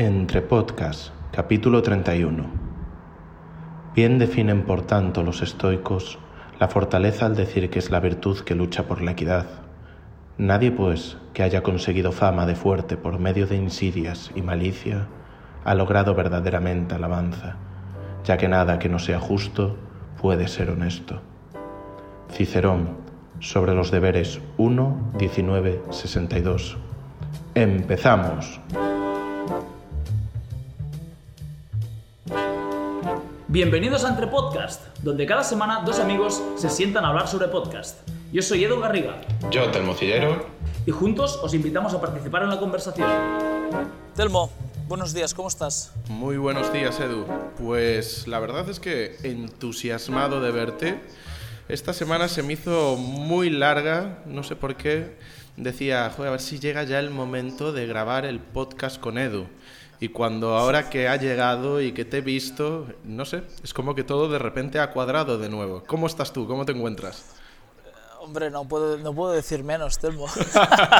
Entre Podcast, capítulo 31. Bien definen por tanto los estoicos la fortaleza al decir que es la virtud que lucha por la equidad. Nadie, pues, que haya conseguido fama de fuerte por medio de insidias y malicia, ha logrado verdaderamente alabanza, ya que nada que no sea justo puede ser honesto. Cicerón, sobre los deberes 1, 19, 62. Empezamos. Bienvenidos a Entre Podcast, donde cada semana dos amigos se sientan a hablar sobre podcast. Yo soy Edu Garriga. Yo, Telmo Cillero. Y juntos os invitamos a participar en la conversación. Telmo, buenos días, ¿cómo estás? Muy buenos días, Edu. Pues la verdad es que entusiasmado de verte. Esta semana se me hizo muy larga, no sé por qué. Decía, joder, a ver si llega ya el momento de grabar el podcast con Edu. Y cuando ahora que ha llegado y que te he visto, no sé, es como que todo de repente ha cuadrado de nuevo. ¿Cómo estás tú? ¿Cómo te encuentras? Hombre, no puedo, no puedo decir menos, Telmo.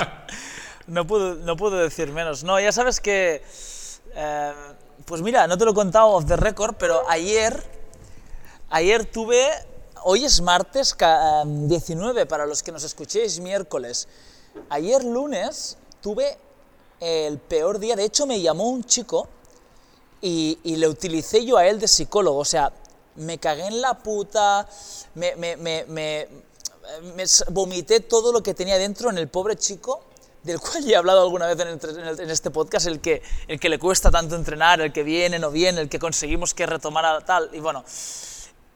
no, puedo, no puedo decir menos. No, ya sabes que... Eh, pues mira, no te lo he contado off the record, pero ayer, ayer tuve... Hoy es martes 19, para los que nos escuchéis miércoles. Ayer lunes tuve el peor día. De hecho, me llamó un chico y, le utilicé yo a él de psicólogo. O sea, me cagué en la puta, me, vomité todo lo que tenía dentro en el pobre chico, del cual ya he hablado alguna vez en, este podcast, el que, el que le cuesta tanto entrenar, el que viene, no viene, el que conseguimos que retomara tal. Y bueno,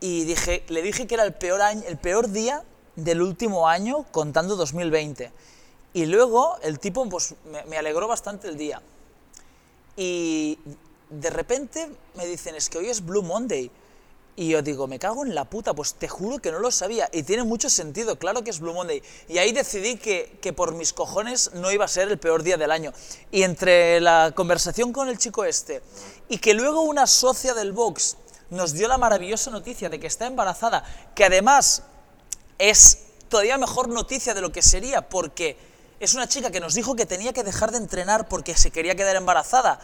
y dije, le dije que era el peor, año, el peor día del último año contando 2020. Y luego el tipo pues, me, alegró bastante el día. Y de repente me dicen, es que hoy es Blue Monday. Y yo digo, me cago en la puta, pues te juro que no lo sabía. Y tiene mucho sentido, claro que es Blue Monday. Y ahí decidí que, que por mis cojones no iba a ser el peor día del año. Y entre la conversación con el chico este y que luego una socia del box nos dio la maravillosa noticia de que está embarazada, que además es todavía mejor noticia de lo que sería, porque es una chica que nos dijo que tenía que dejar de entrenar porque se quería quedar embarazada.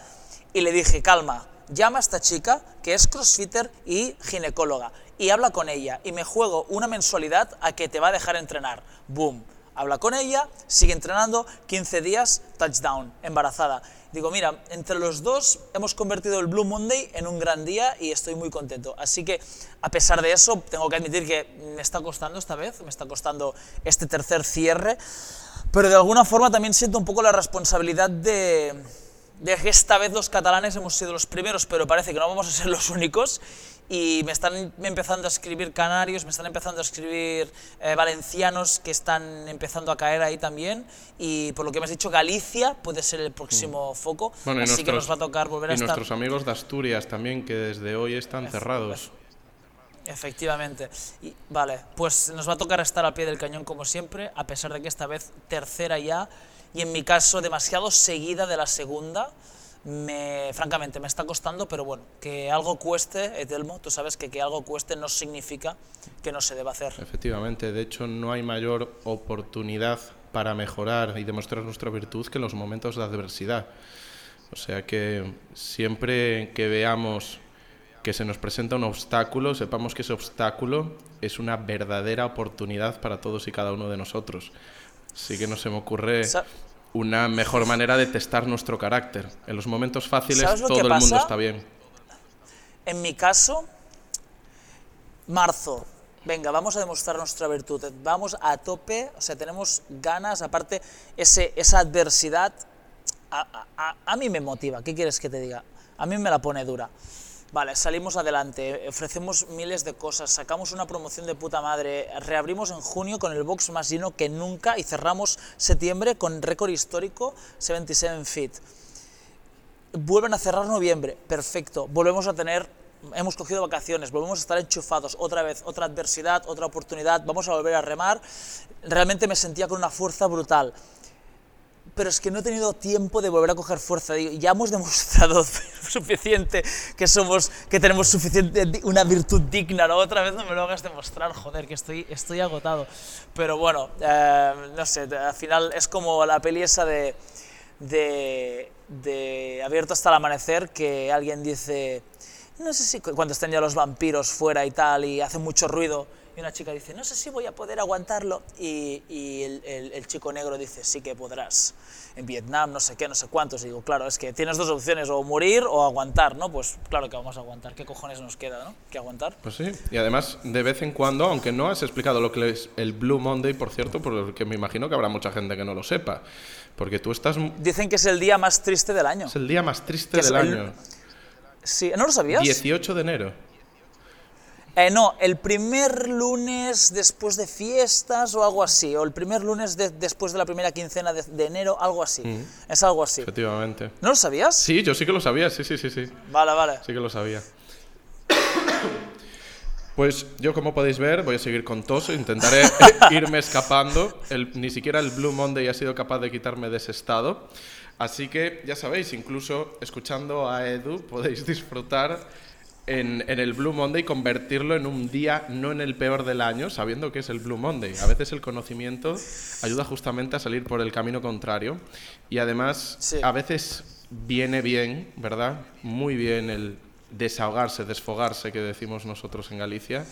Y le dije, calma, llama a esta chica que es crossfitter y ginecóloga y habla con ella y me juego una mensualidad a que te va a dejar entrenar. Boom. Habla con ella, sigue entrenando, 15 días, touchdown, embarazada. Digo, mira, entre los dos hemos convertido el Blue Monday en un gran día y estoy muy contento. Así que, a pesar de eso, tengo que admitir que me está costando esta vez, me está costando este tercer cierre pero de alguna forma también siento un poco la responsabilidad de, de que esta vez los catalanes hemos sido los primeros, pero parece que no vamos a ser los únicos. Y me están empezando a escribir canarios, me están empezando a escribir eh, valencianos que están empezando a caer ahí también. Y por lo que me has dicho, Galicia puede ser el próximo mm. foco. Bueno, así nuestros, que nos va a tocar volver a estar. Y nuestros amigos de Asturias también, que desde hoy están cerrados. Efectivamente. Y, vale, pues nos va a tocar estar al pie del cañón como siempre, a pesar de que esta vez tercera ya, y en mi caso demasiado seguida de la segunda. Me, francamente, me está costando, pero bueno, que algo cueste, Etelmo, tú sabes que que algo cueste no significa que no se deba hacer. Efectivamente, de hecho no hay mayor oportunidad para mejorar y demostrar nuestra virtud que en los momentos de adversidad. O sea que siempre que veamos que se nos presenta un obstáculo, sepamos que ese obstáculo es una verdadera oportunidad para todos y cada uno de nosotros. Así que no se me ocurre una mejor manera de testar nuestro carácter. En los momentos fáciles todo el mundo está bien. En mi caso, marzo. Venga, vamos a demostrar nuestra virtud. Vamos a tope, o sea, tenemos ganas, aparte, ese, esa adversidad a, a, a mí me motiva. ¿Qué quieres que te diga? A mí me la pone dura. Vale, salimos adelante, ofrecemos miles de cosas, sacamos una promoción de puta madre, reabrimos en junio con el box más lleno que nunca y cerramos septiembre con récord histórico 77 feet. Vuelven a cerrar noviembre, perfecto, volvemos a tener, hemos cogido vacaciones, volvemos a estar enchufados, otra vez, otra adversidad, otra oportunidad, vamos a volver a remar. Realmente me sentía con una fuerza brutal pero es que no he tenido tiempo de volver a coger fuerza. Ya hemos demostrado suficiente que somos, que tenemos suficiente, una virtud digna, ¿no? Otra vez no me lo hagas demostrar, joder, que estoy, estoy agotado. Pero bueno, eh, no sé, al final es como la peli esa de, de, de Abierto hasta el amanecer que alguien dice, no sé si cuando están ya los vampiros fuera y tal y hace mucho ruido y una chica dice, no sé si voy a poder aguantarlo y, y el, el- el chico negro dice, sí que podrás. En Vietnam, no sé qué, no sé cuántos. Y digo, claro, es que tienes dos opciones, o morir o aguantar, ¿no? Pues claro que vamos a aguantar. ¿Qué cojones nos queda, no? Que aguantar. Pues sí, y además de vez en cuando, aunque no has explicado lo que es el Blue Monday, por cierto, porque me imagino que habrá mucha gente que no lo sepa, porque tú estás... Dicen que es el día más triste del año. Es el día más triste del el- año. Sí, ¿no lo sabías? 18 de enero. Eh, no, el primer lunes después de fiestas o algo así, o el primer lunes de- después de la primera quincena de, de enero, algo así. Es algo así. Efectivamente. ¿No lo sabías? Sí, yo sí que lo sabía, sí, sí, sí, sí. Vale, vale. Sí que lo sabía. Pues yo, como podéis ver, voy a seguir con tos. Intentaré irme escapando. El- ni siquiera el Blue Monday ha sido capaz de quitarme de ese estado. Así que, ya sabéis, incluso escuchando a Edu podéis disfrutar en, en el Blue Monday, convertirlo en un día no en el peor del año, sabiendo que es el Blue Monday. A veces el conocimiento ayuda justamente a salir por el camino contrario. Y además, Sí. a veces viene bien, ¿verdad? Muy bien el desahogarse, desfogarse, que decimos nosotros en Galicia,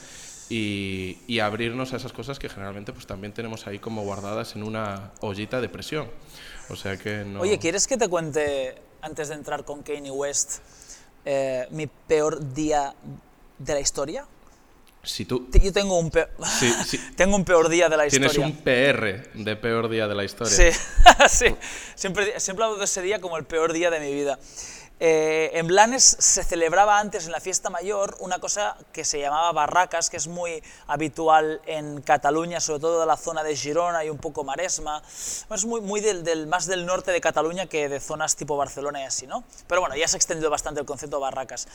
y, y abrirnos a esas cosas que generalmente pues también tenemos ahí como guardadas en una ollita de presión. O sea que no... Oye, ¿quieres que te cuente, antes de entrar con Kanye West, eh, mi peor día de la historia? Si tú Yo tengo un, peor, Sí, sí. tengo un peor día de la tienes historia. un PR de peor día de la historia. Sí, sí. Siempre, siempre hablo de ese día como el peor día de mi vida. Eh, en Blanes se celebraba antes en la fiesta mayor una cosa que se llamaba barracas, que es muy habitual en Cataluña, sobre todo de la zona de Girona y un poco Maresma. Es muy, del- más del norte de Cataluña que de zonas tipo Barcelona y así, ¿no? Pero bueno, ya se ha extendido bastante el concepto de barracas.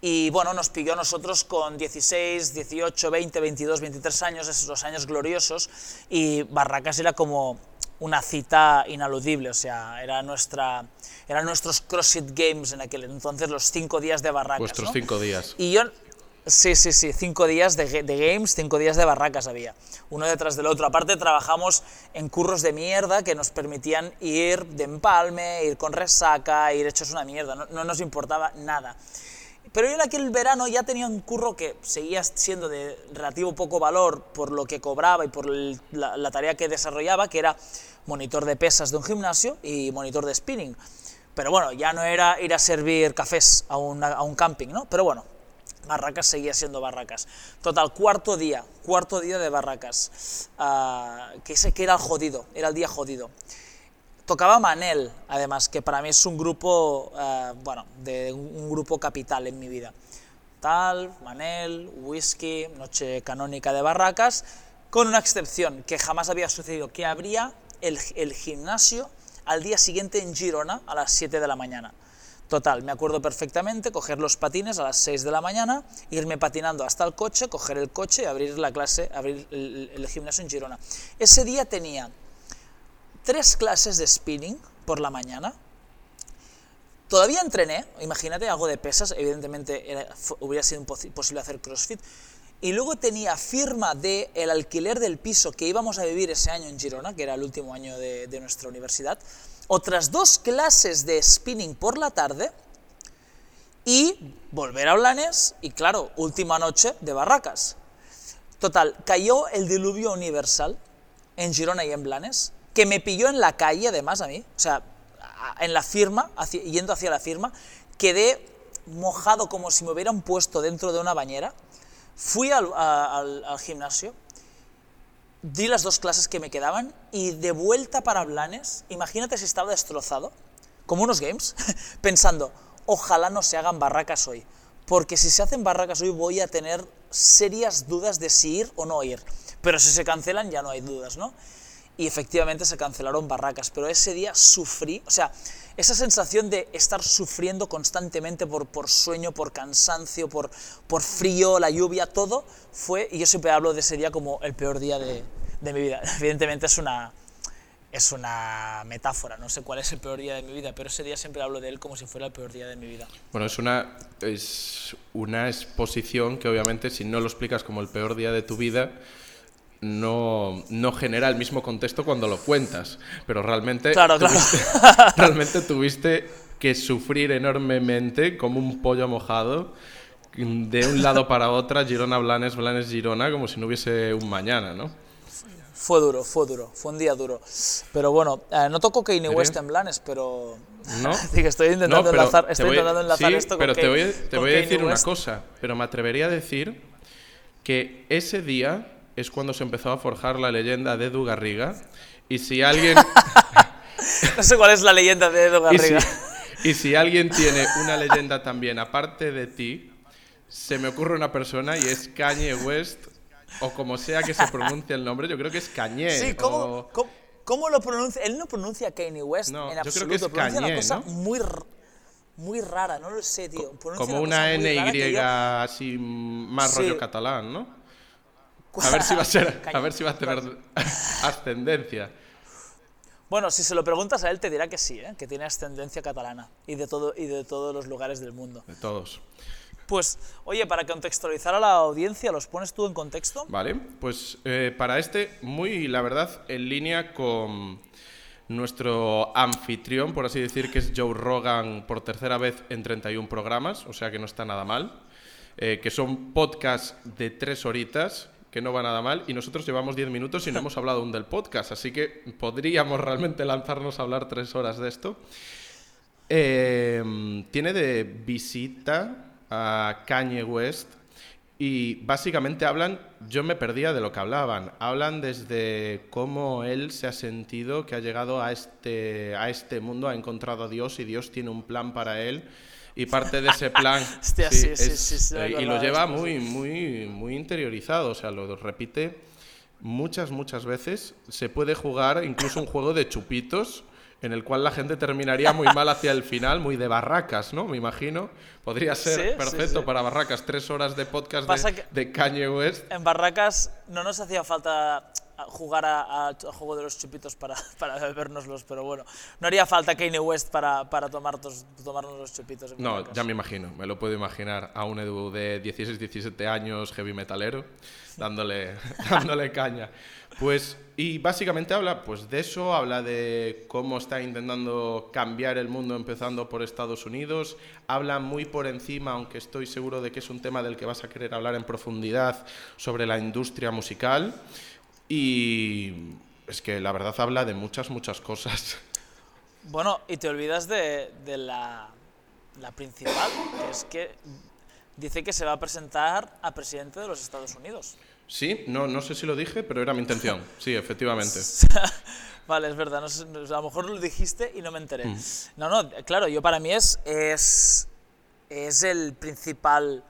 Y bueno, nos pilló a nosotros con 16, 18, 20, 22, 23 años, esos los años gloriosos, y barracas era como una cita inaludible, o sea, era nuestra, eran nuestros CrossFit Games en aquel entonces, los cinco días de barracas. Vuestros ¿no? cinco días. Y yo, sí, sí, sí, cinco días de, games, cinco días de barracas había, uno detrás del otro. Aparte trabajamos en curros de mierda que nos permitían ir de empalme, ir con resaca, ir hechos una mierda, no, no nos importaba nada. Pero yo en aquel verano ya tenía un curro que seguía siendo de relativo poco valor por lo que cobraba y por la, tarea que desarrollaba, que era monitor de pesas de un gimnasio y monitor de spinning. Pero bueno, ya no era ir a servir cafés a, una- a un camping, ¿no? Pero bueno, Barracas seguía siendo Barracas. Total, cuarto día, cuarto día de Barracas. Ah, que ese que era el jodido, era el día jodido. Tocaba Manel, además, que para mí es un grupo, ah, bueno, de un grupo capital en mi vida. Tal, Manel, Whisky, Noche Canónica de Barracas, con una excepción que jamás había sucedido, que abría el, el gimnasio al día siguiente en Girona a las 7 de la mañana. Total, me acuerdo perfectamente coger los patines a las 6 de la mañana, irme patinando hasta el coche, coger el coche y abrir la clase, abrir el- el gimnasio en Girona. Ese día tenía tres clases de spinning por la mañana. Todavía entrené, imagínate, algo de pesas, evidentemente hubiera sido imposi- posible hacer CrossFit. Y luego tenía firma de el alquiler del piso que íbamos a vivir ese año en Girona, que era el último año de, de nuestra universidad. Otras dos clases de spinning por la tarde y volver a Blanes y claro, última noche de Barracas. Total, cayó el diluvio universal en Girona y en Blanes, que me pilló en la calle además a mí, o sea, en la firma, yendo hacia la firma, quedé mojado como si me hubieran puesto dentro de una bañera, fui al- al gimnasio, di las dos clases que me quedaban y de vuelta para Blanes, imagínate si estaba destrozado, como unos games, pensando, ojalá no se hagan barracas hoy, porque si se hacen barracas hoy voy a tener serias dudas de si ir o no ir, pero si se cancelan ya no hay dudas, ¿no? Y efectivamente se cancelaron barracas, pero ese día sufrí, o sea, esa sensación de estar sufriendo constantemente por, por sueño, por cansancio, por, por frío, la lluvia, todo fue, y yo siempre hablo de ese día como el peor día de, de mi vida. Evidentemente es una, es una metáfora, no sé cuál es el peor día de mi vida, pero ese día siempre hablo de él como si fuera el peor día de mi vida. Bueno, es una, es una exposición que obviamente si no lo explicas como el peor día de tu vida, no, no genera el mismo contexto cuando lo cuentas. Pero realmente, Claro, claro. tuviste, realmente tuviste que sufrir enormemente como un pollo mojado de un lado para otra, Girona Blanes, Blanes Girona, como si no hubiese un mañana, ¿no? Fue duro, fue duro, fue un día duro. Pero bueno, eh, no toco Kanye. West en Blanes, pero... ¿No? Que estoy intentando No, pero enlazar, estoy voy- intentando enlazar sí, esto con pero te voy, a- te voy a decir una West. cosa, pero me atrevería a decir que ese día es cuando se empezó a forjar la leyenda de Edu Garriga y si alguien No sé cuál es la leyenda de Edo y si, Garriga. y si alguien tiene una leyenda también aparte de ti, se me ocurre una persona y es Kanye West o como sea que se pronuncie el nombre, yo creo que es Kanye. Sí, ¿cómo, o- cómo, cómo lo pronuncia? Él no pronuncia Kanye West No, en yo creo que absoluto. es pronuncia Kanye, una cosa ¿no? muy, muy rara, no lo sé, tío. Pronuncia como una que NY yo- así más Sí. rollo catalán, ¿no? A ver si va a ser, a ver si va a tener ascendencia. Bueno, si se lo preguntas a él te dirá que sí, ¿eh? que tiene ascendencia catalana y de, todo, y de todos los lugares del mundo. De todos. Pues, oye, para contextualizar a la audiencia, ¿los pones tú en contexto? Vale, pues eh, para este, muy, la verdad, en línea con nuestro anfitrión, por así decir, que es Joe Rogan por tercera vez en 31 programas, o sea que no está nada mal, eh, que son podcasts de tres horitas, que no va nada mal, y nosotros llevamos 10 minutos y no hemos hablado aún del podcast, así que podríamos realmente lanzarnos a hablar tres horas de esto. Eh, tiene de visita a Kanye West y básicamente hablan, yo me perdía de lo que hablaban, hablan desde cómo él se ha sentido que ha llegado a este, a este mundo, ha encontrado a Dios y Dios tiene un plan para él y parte de ese plan Hostia, sí, sí, es- sí, sí, me eh, y lo lleva muy, muy, muy interiorizado, o sea, lo repite muchas, muchas veces. Se puede jugar incluso un juego de chupitos en el cual la gente terminaría muy mal hacia el final, muy de barracas, ¿no? Me imagino. Podría ser Sí, perfecto sí. para barracas. Tres horas de podcast de, de Kanye West. En Barracas no nos hacía falta jugar al juego de los chupitos para, para bebérnoslos, pero bueno, no haría falta Kanye West para, para tomarnos, tomarnos los chupitos. En No, ya me imagino, me lo puedo imaginar a un Edu de 16, 17 años, heavy metalero, dándole, dándole caña. Pues, y básicamente habla pues, de eso, habla de cómo está intentando cambiar el mundo empezando por Estados Unidos, habla muy por encima, aunque estoy seguro de que es un tema del que vas a querer hablar en profundidad, sobre la industria musical. Y es que la verdad habla de muchas, muchas cosas. Bueno, y te olvidas de, de la, la principal, que es que dice que se va a presentar a presidente de los Estados Unidos. Sí, no, no sé si lo dije, pero era mi intención. Sí, efectivamente. vale, es verdad, no sé, a lo mejor lo dijiste y no me enteré. No, no, claro, yo para mí es, es, es el principal...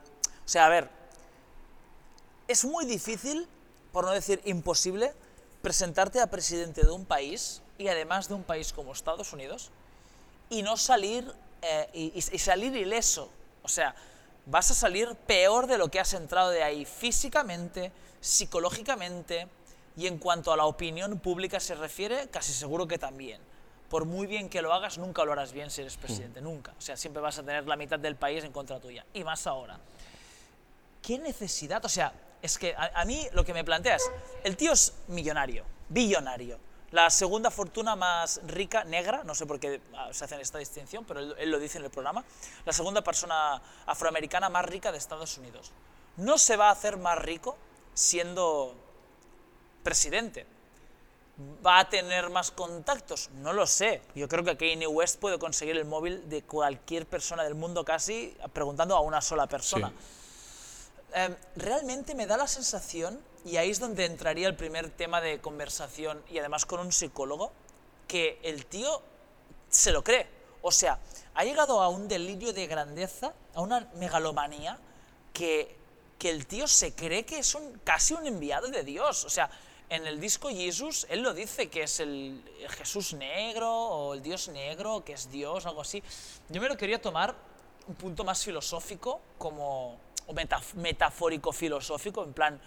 O sea, a ver, es muy difícil, por no decir imposible, presentarte a presidente de un país, y además de un país como Estados Unidos, y no salir, eh, y salir ileso. O sea, vas a salir peor de lo que has entrado de ahí físicamente, psicológicamente, y en cuanto a la opinión pública se refiere, casi seguro que también. Por muy bien que lo hagas, nunca lo harás bien si eres presidente, nunca. O sea, siempre vas a tener la mitad del país en contra tuya. Y más ahora. ¿Qué necesidad? O sea, es que a, a mí lo que me planteas, el tío es millonario, billonario, la segunda fortuna más rica, negra, no sé por qué ah, se hacen esta distinción, pero él, él lo dice en el programa, la segunda persona afroamericana más rica de Estados Unidos. No se va a hacer más rico siendo presidente. ¿Va a tener más contactos? No lo sé. Yo creo que Kanye West puede conseguir el móvil de cualquier persona del mundo casi preguntando a una sola persona. Eh, realmente me da la sensación, y ahí es donde entraría el primer tema de conversación, y además con un psicólogo, que el tío se lo cree. O sea, ha llegado a un delirio de grandeza, a una megalomanía, que, que el tío se cree que es un, casi un enviado de Dios. O sea, en el disco Jesus, él lo dice que es el, Jesús negro o el Dios negro, que es Dios, algo así. Yo me lo quería tomar un punto más filosófico, como, o metaf- metafórico filosófico, en plan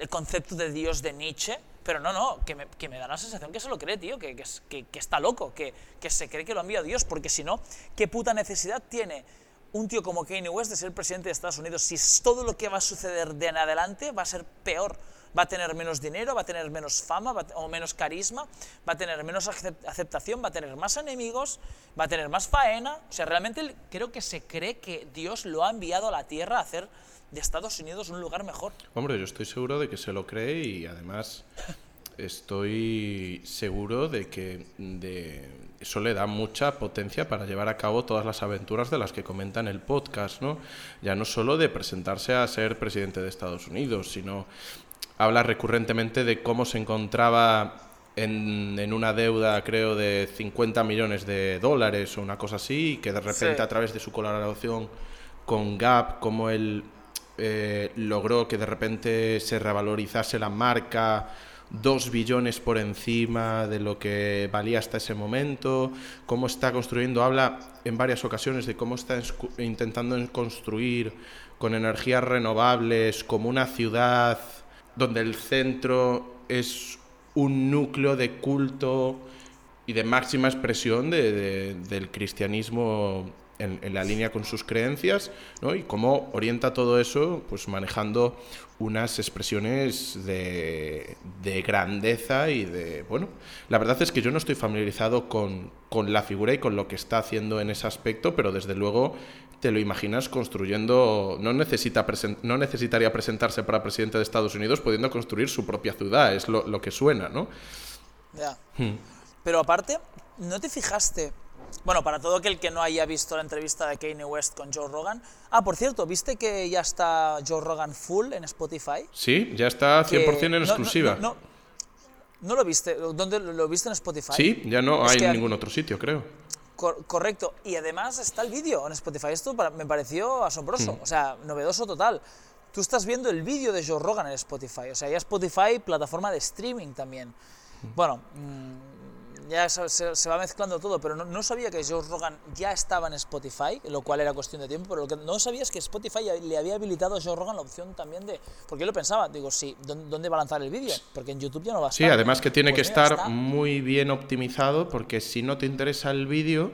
el concepto de Dios de Nietzsche, pero no, no, que me, da la sensación que se lo cree, tío, que, que, es- que- que está loco, que, se cree que lo envía Dios, porque si no, ¿qué puta necesidad tiene un tío como Kanye West de ser presidente de Estados Unidos si todo lo que va a suceder de en adelante va a ser peor? va a tener menos dinero, va a tener menos fama o menos carisma, va a tener menos aceptación, va a tener más enemigos, va a tener más faena. O sea, realmente creo que se cree que Dios lo ha enviado a la tierra a hacer de Estados Unidos un lugar mejor. Hombre, yo estoy seguro de que se lo cree y además estoy seguro de que de, eso le da mucha potencia para llevar a cabo todas las aventuras de las que comenta en el podcast, ¿no? Ya no solo de presentarse a ser presidente de Estados Unidos, sino habla recurrentemente de cómo se encontraba en, en, una deuda, creo, de 50 millones de dólares o una cosa así, y que de repente a través de su colaboración con Gap, como él eh, logró que de repente se revalorizase la marca dos billones por encima de lo que valía hasta ese momento, cómo está construyendo, habla en varias ocasiones de cómo está intentando construir con energías renovables como una ciudad donde el centro es un núcleo de culto y de máxima expresión del cristianismo en, la línea con sus creencias, ¿no? Y cómo orienta todo eso, pues manejando unas expresiones de, de, grandeza y de, bueno, la verdad es que yo no estoy familiarizado con, con la figura y con lo que está haciendo en ese aspecto, pero desde luego te lo imaginas construyendo, no, necesita no necesitaría presentarse para presidente de Estados Unidos pudiendo construir su propia ciudad, es lo, lo que suena, ¿no? Ya. Hmm. Pero aparte, ¿no te fijaste bueno, para todo aquel que no haya visto la entrevista de Kanye West con Joe Rogan. Ah, por cierto, ¿viste que ya está Joe Rogan full en Spotify? Sí, ya está 100% en exclusiva. No, no, lo viste? ¿Dónde lo viste en Spotify? Sí, ya no hay en ningún otro sitio, creo. correcto. Y además está el vídeo en Spotify. Esto me pareció asombroso, hmm. o sea, novedoso total. Tú estás viendo el vídeo de Joe Rogan en Spotify. O sea, ya Spotify, plataforma de streaming también. Hmm. Bueno, mm, ya se, va mezclando todo, pero no, sabía que Joe Rogan ya estaba en Spotify, lo cual era cuestión de tiempo, pero lo que no sabía es que Spotify le había habilitado a Joe Rogan la opción también de... Porque yo lo pensaba, digo, sí, ¿dónde va a lanzar el vídeo? Porque en YouTube ya no va a estar. Sí, además que tiene pues que estar muy bien optimizado, porque si no te interesa el vídeo,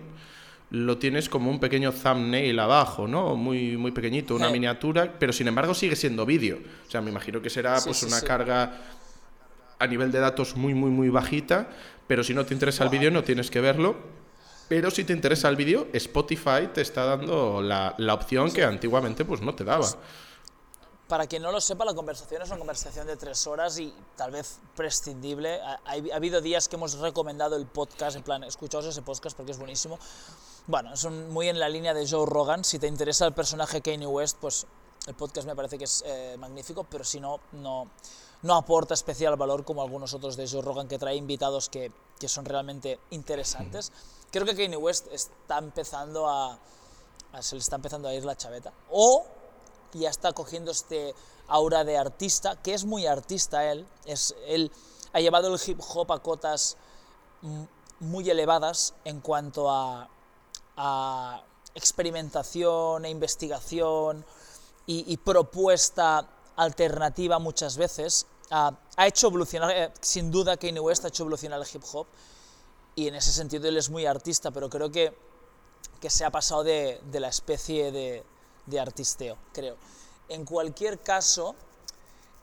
lo tienes como un pequeño thumbnail abajo, ¿no? Muy, muy pequeñito, una miniatura, pero sin embargo sigue siendo vídeo. O sea, me imagino que será pues una carga a nivel de datos muy, muy, muy bajita, pero si no te interesa el vídeo no tienes que verlo. Pero si te interesa el vídeo, Spotify te está dando la, la opción que antiguamente pues no te daba. Para quien no lo sepa, la conversación es una conversación de tres horas y tal vez prescindible. Ha, ha, habido días que hemos recomendado el podcast, en plan, escuchaos ese podcast porque es buenísimo. Bueno, es muy en la línea de Joe Rogan. Si te interesa el personaje Kanye West, pues el podcast me parece que es eh, magnífico, pero si no, no, no aporta especial valor como algunos otros de Joe Rogan que trae invitados que, que son realmente interesantes. Creo que Kanye West está empezando a, se le está empezando a ir la chaveta. O ya está cogiendo este aura de artista, que es muy artista él, es él ha llevado el hip hop a cotas muy elevadas en cuanto a, a experimentación e investigación y, propuesta alternativa muchas veces. ha hecho evolucionar, eh, sin duda Kanye West ha hecho evolucionar el hip hop y en ese sentido él es muy artista, pero creo que, que se ha pasado de, de la especie de, de, artisteo, creo. En cualquier caso,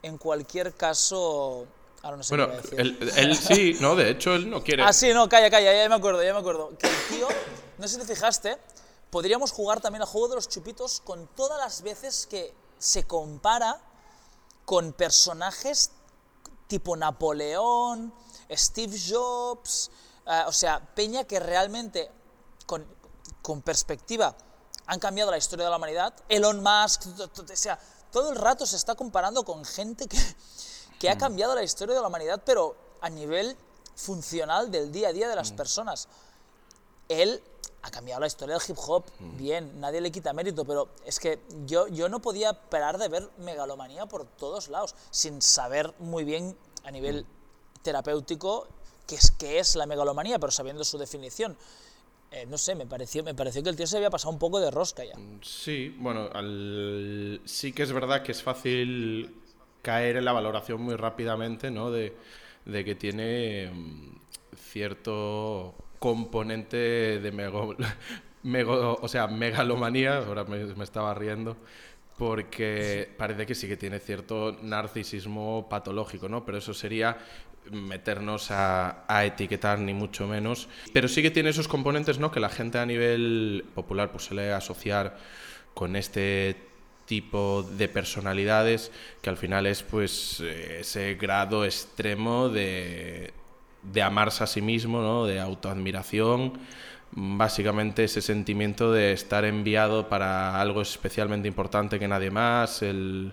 en cualquier caso... Ahora no sé bueno, qué él, él, sí, no, de hecho él no quiere... Ah, sí, no, calla, calla, ya me acuerdo, ya me acuerdo. Que el tío, no sé si te fijaste, podríamos jugar también al juego de los chupitos con todas las veces que se compara con personajes tipo Napoleón, Steve Jobs, eh, o sea, Peña que realmente con, con, perspectiva han cambiado la historia de la humanidad, Elon Musk, o sea, todo el rato se está comparando con gente que, que ha mm. cambiado la historia de la humanidad, pero a nivel funcional del día a día de las mm. personas. Él ha cambiado la historia del hip hop, mm. bien, nadie le quita mérito, pero es que yo, yo no podía parar de ver megalomanía por todos lados, sin saber muy bien a nivel mm. terapéutico qué es, qué es la megalomanía, pero sabiendo su definición. Eh, no sé, me pareció, me pareció que el tío se había pasado un poco de rosca ya. Mm, sí, bueno, sí que es verdad que es fácil caer en la valoración muy rápidamente, ¿no? De, de que tiene cierto componente de mego, o sea, megalomanía, ahora me, estaba riendo, porque parece que sí que tiene cierto narcisismo patológico, ¿no? Pero eso sería meternos a, etiquetar ni mucho menos. Pero sí que tiene esos componentes, ¿no? Que la gente a nivel popular pues suele asociar con este tipo de personalidades que al final es pues ese grado extremo de, de amarse a sí mismo, ¿no? de autoadmiración, básicamente ese sentimiento de estar enviado para algo especialmente importante que nadie más, el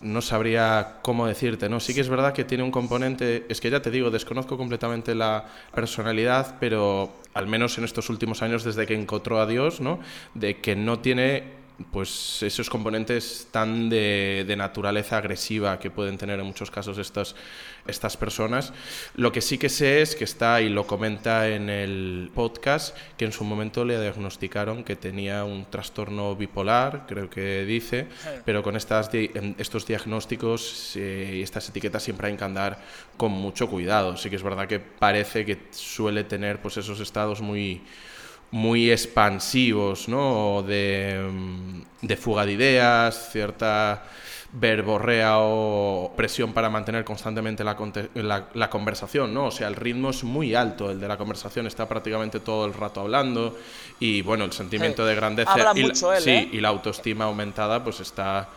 no sabría cómo decirte, ¿no? Sí que es verdad que tiene un componente, es que ya te digo, desconozco completamente la personalidad, pero al menos en estos últimos años desde que encontró a Dios, ¿no? De que no tiene pues esos componentes tan de, naturaleza agresiva que pueden tener en muchos casos estas, estas personas. Lo que sí que sé es que está, y lo comenta en el podcast, que en su momento le diagnosticaron que tenía un trastorno bipolar, creo que dice, pero con estas, estos diagnósticos eh, y estas etiquetas siempre hay que andar con mucho cuidado. Sí que es verdad que parece que suele tener pues esos estados muy muy expansivos, ¿no? De, mm, de fuga de ideas, cierta verborrea o presión para mantener constantemente la, la, conversación, ¿no? O sea, el ritmo es muy alto, el de la conversación está prácticamente todo el rato hablando y, bueno, el sentimiento de grandeza y, sí, ¿eh? y la autoestima aumentada pues está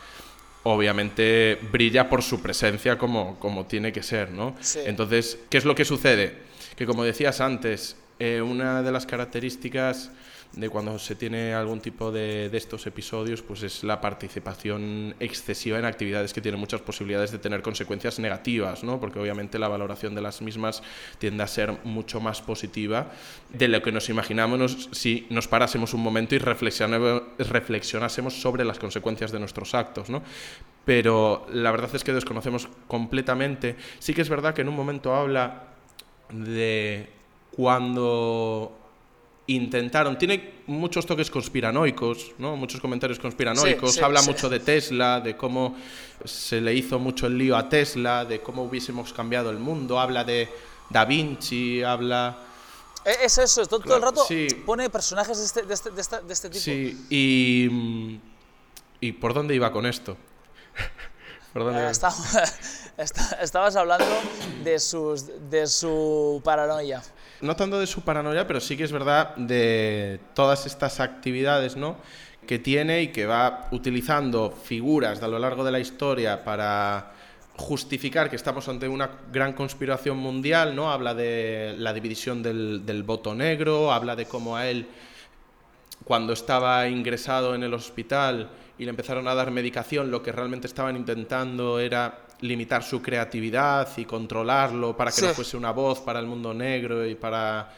obviamente brilla por su presencia como, como tiene que ser, ¿no? Entonces, ¿qué es lo que sucede? Que como decías antes, eh, una de las características de cuando se tiene algún tipo de, estos episodios, pues es la participación excesiva en actividades que tienen muchas posibilidades de tener consecuencias negativas, ¿no? Porque obviamente la valoración de las mismas tiende a ser mucho más positiva de lo que nos imaginamos si nos parásemos un momento y reflexionásemos sobre las consecuencias de nuestros actos, ¿no? Pero la verdad es que desconocemos completamente. Sí que es verdad que en un momento habla de cuando intentaron, tiene muchos toques conspiranoicos, ¿no? muchos comentarios conspiranoicos, habla mucho de Tesla, de cómo se le hizo mucho el lío a Tesla, de cómo hubiésemos cambiado el mundo, habla de Da Vinci, habla... E, es eso, todo, el rato pone personajes de este, de, este, de, este, de este, tipo. Sí, y, y ¿por dónde iba con esto? ¿Por dónde eh, estabas hablando de, sus, de su paranoia no tanto de su paranoia, pero sí que es verdad de todas estas actividades, ¿no? que tiene y que va utilizando figuras a lo largo de la historia para justificar que estamos ante una gran conspiración mundial, ¿no? Habla de la división del, del voto negro, habla de cómo a él, cuando estaba ingresado en el hospital y le empezaron a dar medicación, lo que realmente estaban intentando era limitar su creatividad y controlarlo para que no fuese una voz para el mundo negro y para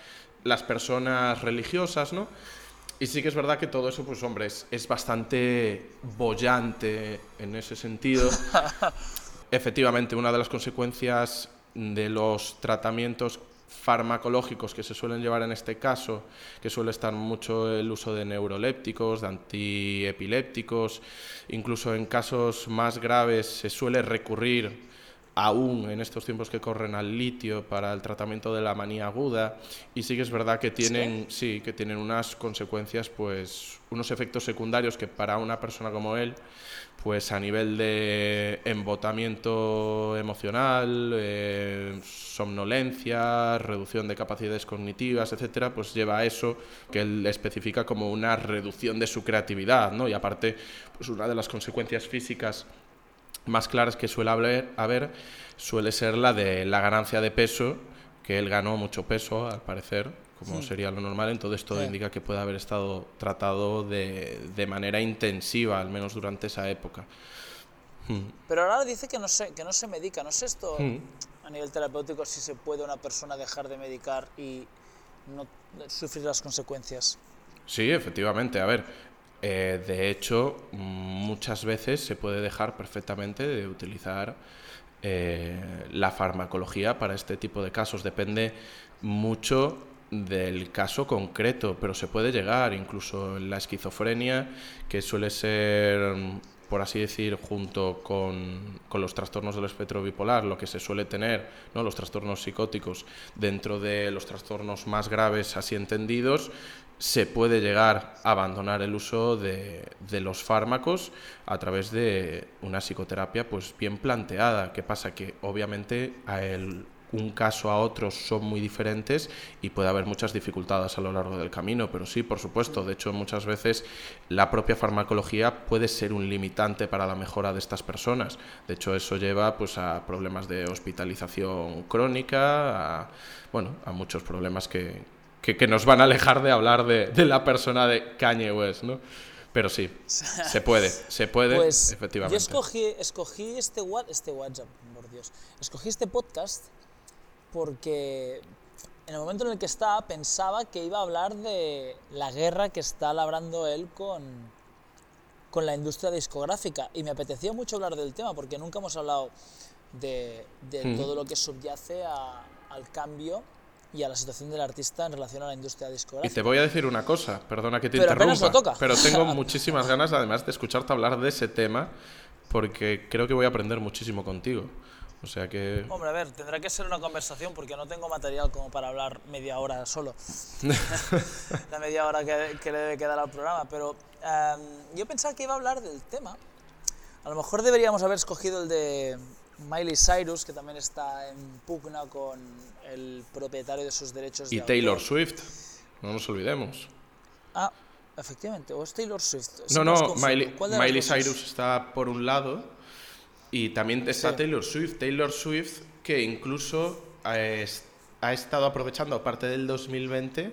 las personas religiosas, ¿no? Y sí que es verdad que todo eso, pues hombre, es, bastante bollante en ese sentido. Efectivamente, una de las consecuencias de los tratamientos farmacológicos que se suelen llevar en este caso, que suele estar mucho el uso de neurolépticos, de antiepilépticos, incluso en casos más graves se suele recurrir aún en estos tiempos que corren al litio para el tratamiento de la manía aguda y sí que es verdad que tienen sí, que tienen unas consecuencias pues unos efectos secundarios que para una persona como él pues a nivel de embotamiento emocional, eh, somnolencia, reducción de capacidades cognitivas, etcétera, pues lleva a eso que él especifica como una reducción de su creatividad, ¿no? Y aparte, pues una de las consecuencias físicas más claras que suele haber, haber suele ser la de la ganancia de peso, que él ganó mucho peso, al parecer, como sería lo normal, entonces todo indica que puede haber estado tratado de, de, manera intensiva, al menos durante esa época. Hmm. Pero ahora dice que no, se, que no se medica, ¿no sé esto hmm. a nivel terapéutico si se puede una persona dejar de medicar y no sufrir las consecuencias? Sí, efectivamente. A ver, eh, de hecho, muchas veces se puede dejar perfectamente de utilizar eh, la farmacología para este tipo de casos. Depende mucho del caso concreto, pero se puede llegar incluso en la esquizofrenia, que suele ser, por así decir, junto con, con, los trastornos del espectro bipolar, lo que se suele tener, ¿no? los trastornos psicóticos, dentro de los trastornos más graves así entendidos, se puede llegar a abandonar el uso de, de, los fármacos a través de una psicoterapia pues bien planteada. ¿Qué pasa? Que obviamente a el, un caso a otro son muy diferentes y puede haber muchas dificultades a lo largo del camino, pero sí, por supuesto, de hecho muchas veces la propia farmacología puede ser un limitante para la mejora de estas personas. De hecho, eso lleva pues a problemas de hospitalización crónica, a, bueno, a muchos problemas que, que, nos van a alejar de hablar de, de la persona de Kanye West, ¿no? Pero sí, se puede, se puede, pues, efectivamente. Yo escogí, escogí este, este WhatsApp, por Dios, escogí este podcast porque en el momento en el que estaba pensaba que iba a hablar de la guerra que está labrando él con, con la industria discográfica y me apetecía mucho hablar del tema porque nunca hemos hablado de, de todo lo que subyace al cambio y a la situación del artista en relación a la industria discográfica. Y te voy a decir una cosa, perdona que te pero interrumpa, toca. pero tengo muchísimas ganas además de escucharte hablar de ese tema porque creo que voy a aprender muchísimo contigo. O sea que... Hombre, a ver, tendrá que ser una conversación porque no tengo material como para hablar media hora solo. la media hora que, que, le debe quedar al programa. Pero em, yo pensaba que iba a hablar del tema. A lo mejor deberíamos haber escogido el de Miley Cyrus, que también está en pugna con el propietario de sus derechos. Y de Taylor autor. Swift, no nos olvidemos. Ah, efectivamente, o es Taylor Swift. No, no, Miley, Miley Cyrus está por un lado y también está Sí. Taylor Swift. Taylor Swift que incluso ha, es- ha estado aprovechando parte del 2020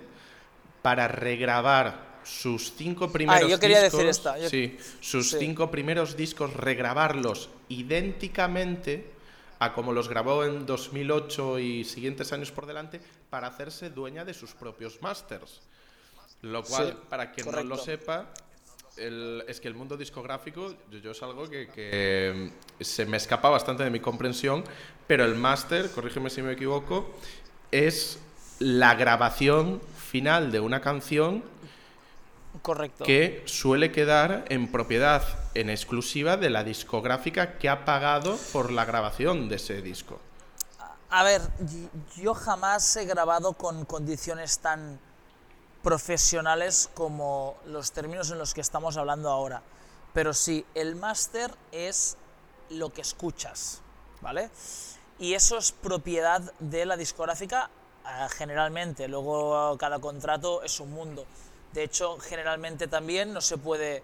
para regrabar sus cinco primeros Ah, yo quería discos. decir esta, yo- Sí, sus Sí. cinco primeros discos, regrabarlos idénticamente a como los grabó en 2008 y siguientes años por delante para hacerse dueña de sus propios masters. Lo cual, Sí, para quien no lo sepa, el- es que el mundo discográfico, yo, yo es algo que, que, mm, se me escapa bastante de mi comprensión, pero el máster, corrígeme si me equivoco, es la grabación final de una canción Correcto. que suele quedar en propiedad en exclusiva de la discográfica que ha pagado por la grabación de ese disco. A ver, yo jamás he grabado con condiciones tan profesionales como los términos en los que estamos hablando ahora. Pero sí, el máster es lo que escuchas, ¿vale? Y eso es propiedad de la discográfica ah, generalmente. Luego cada contrato es un mundo. De hecho, generalmente también no se puede,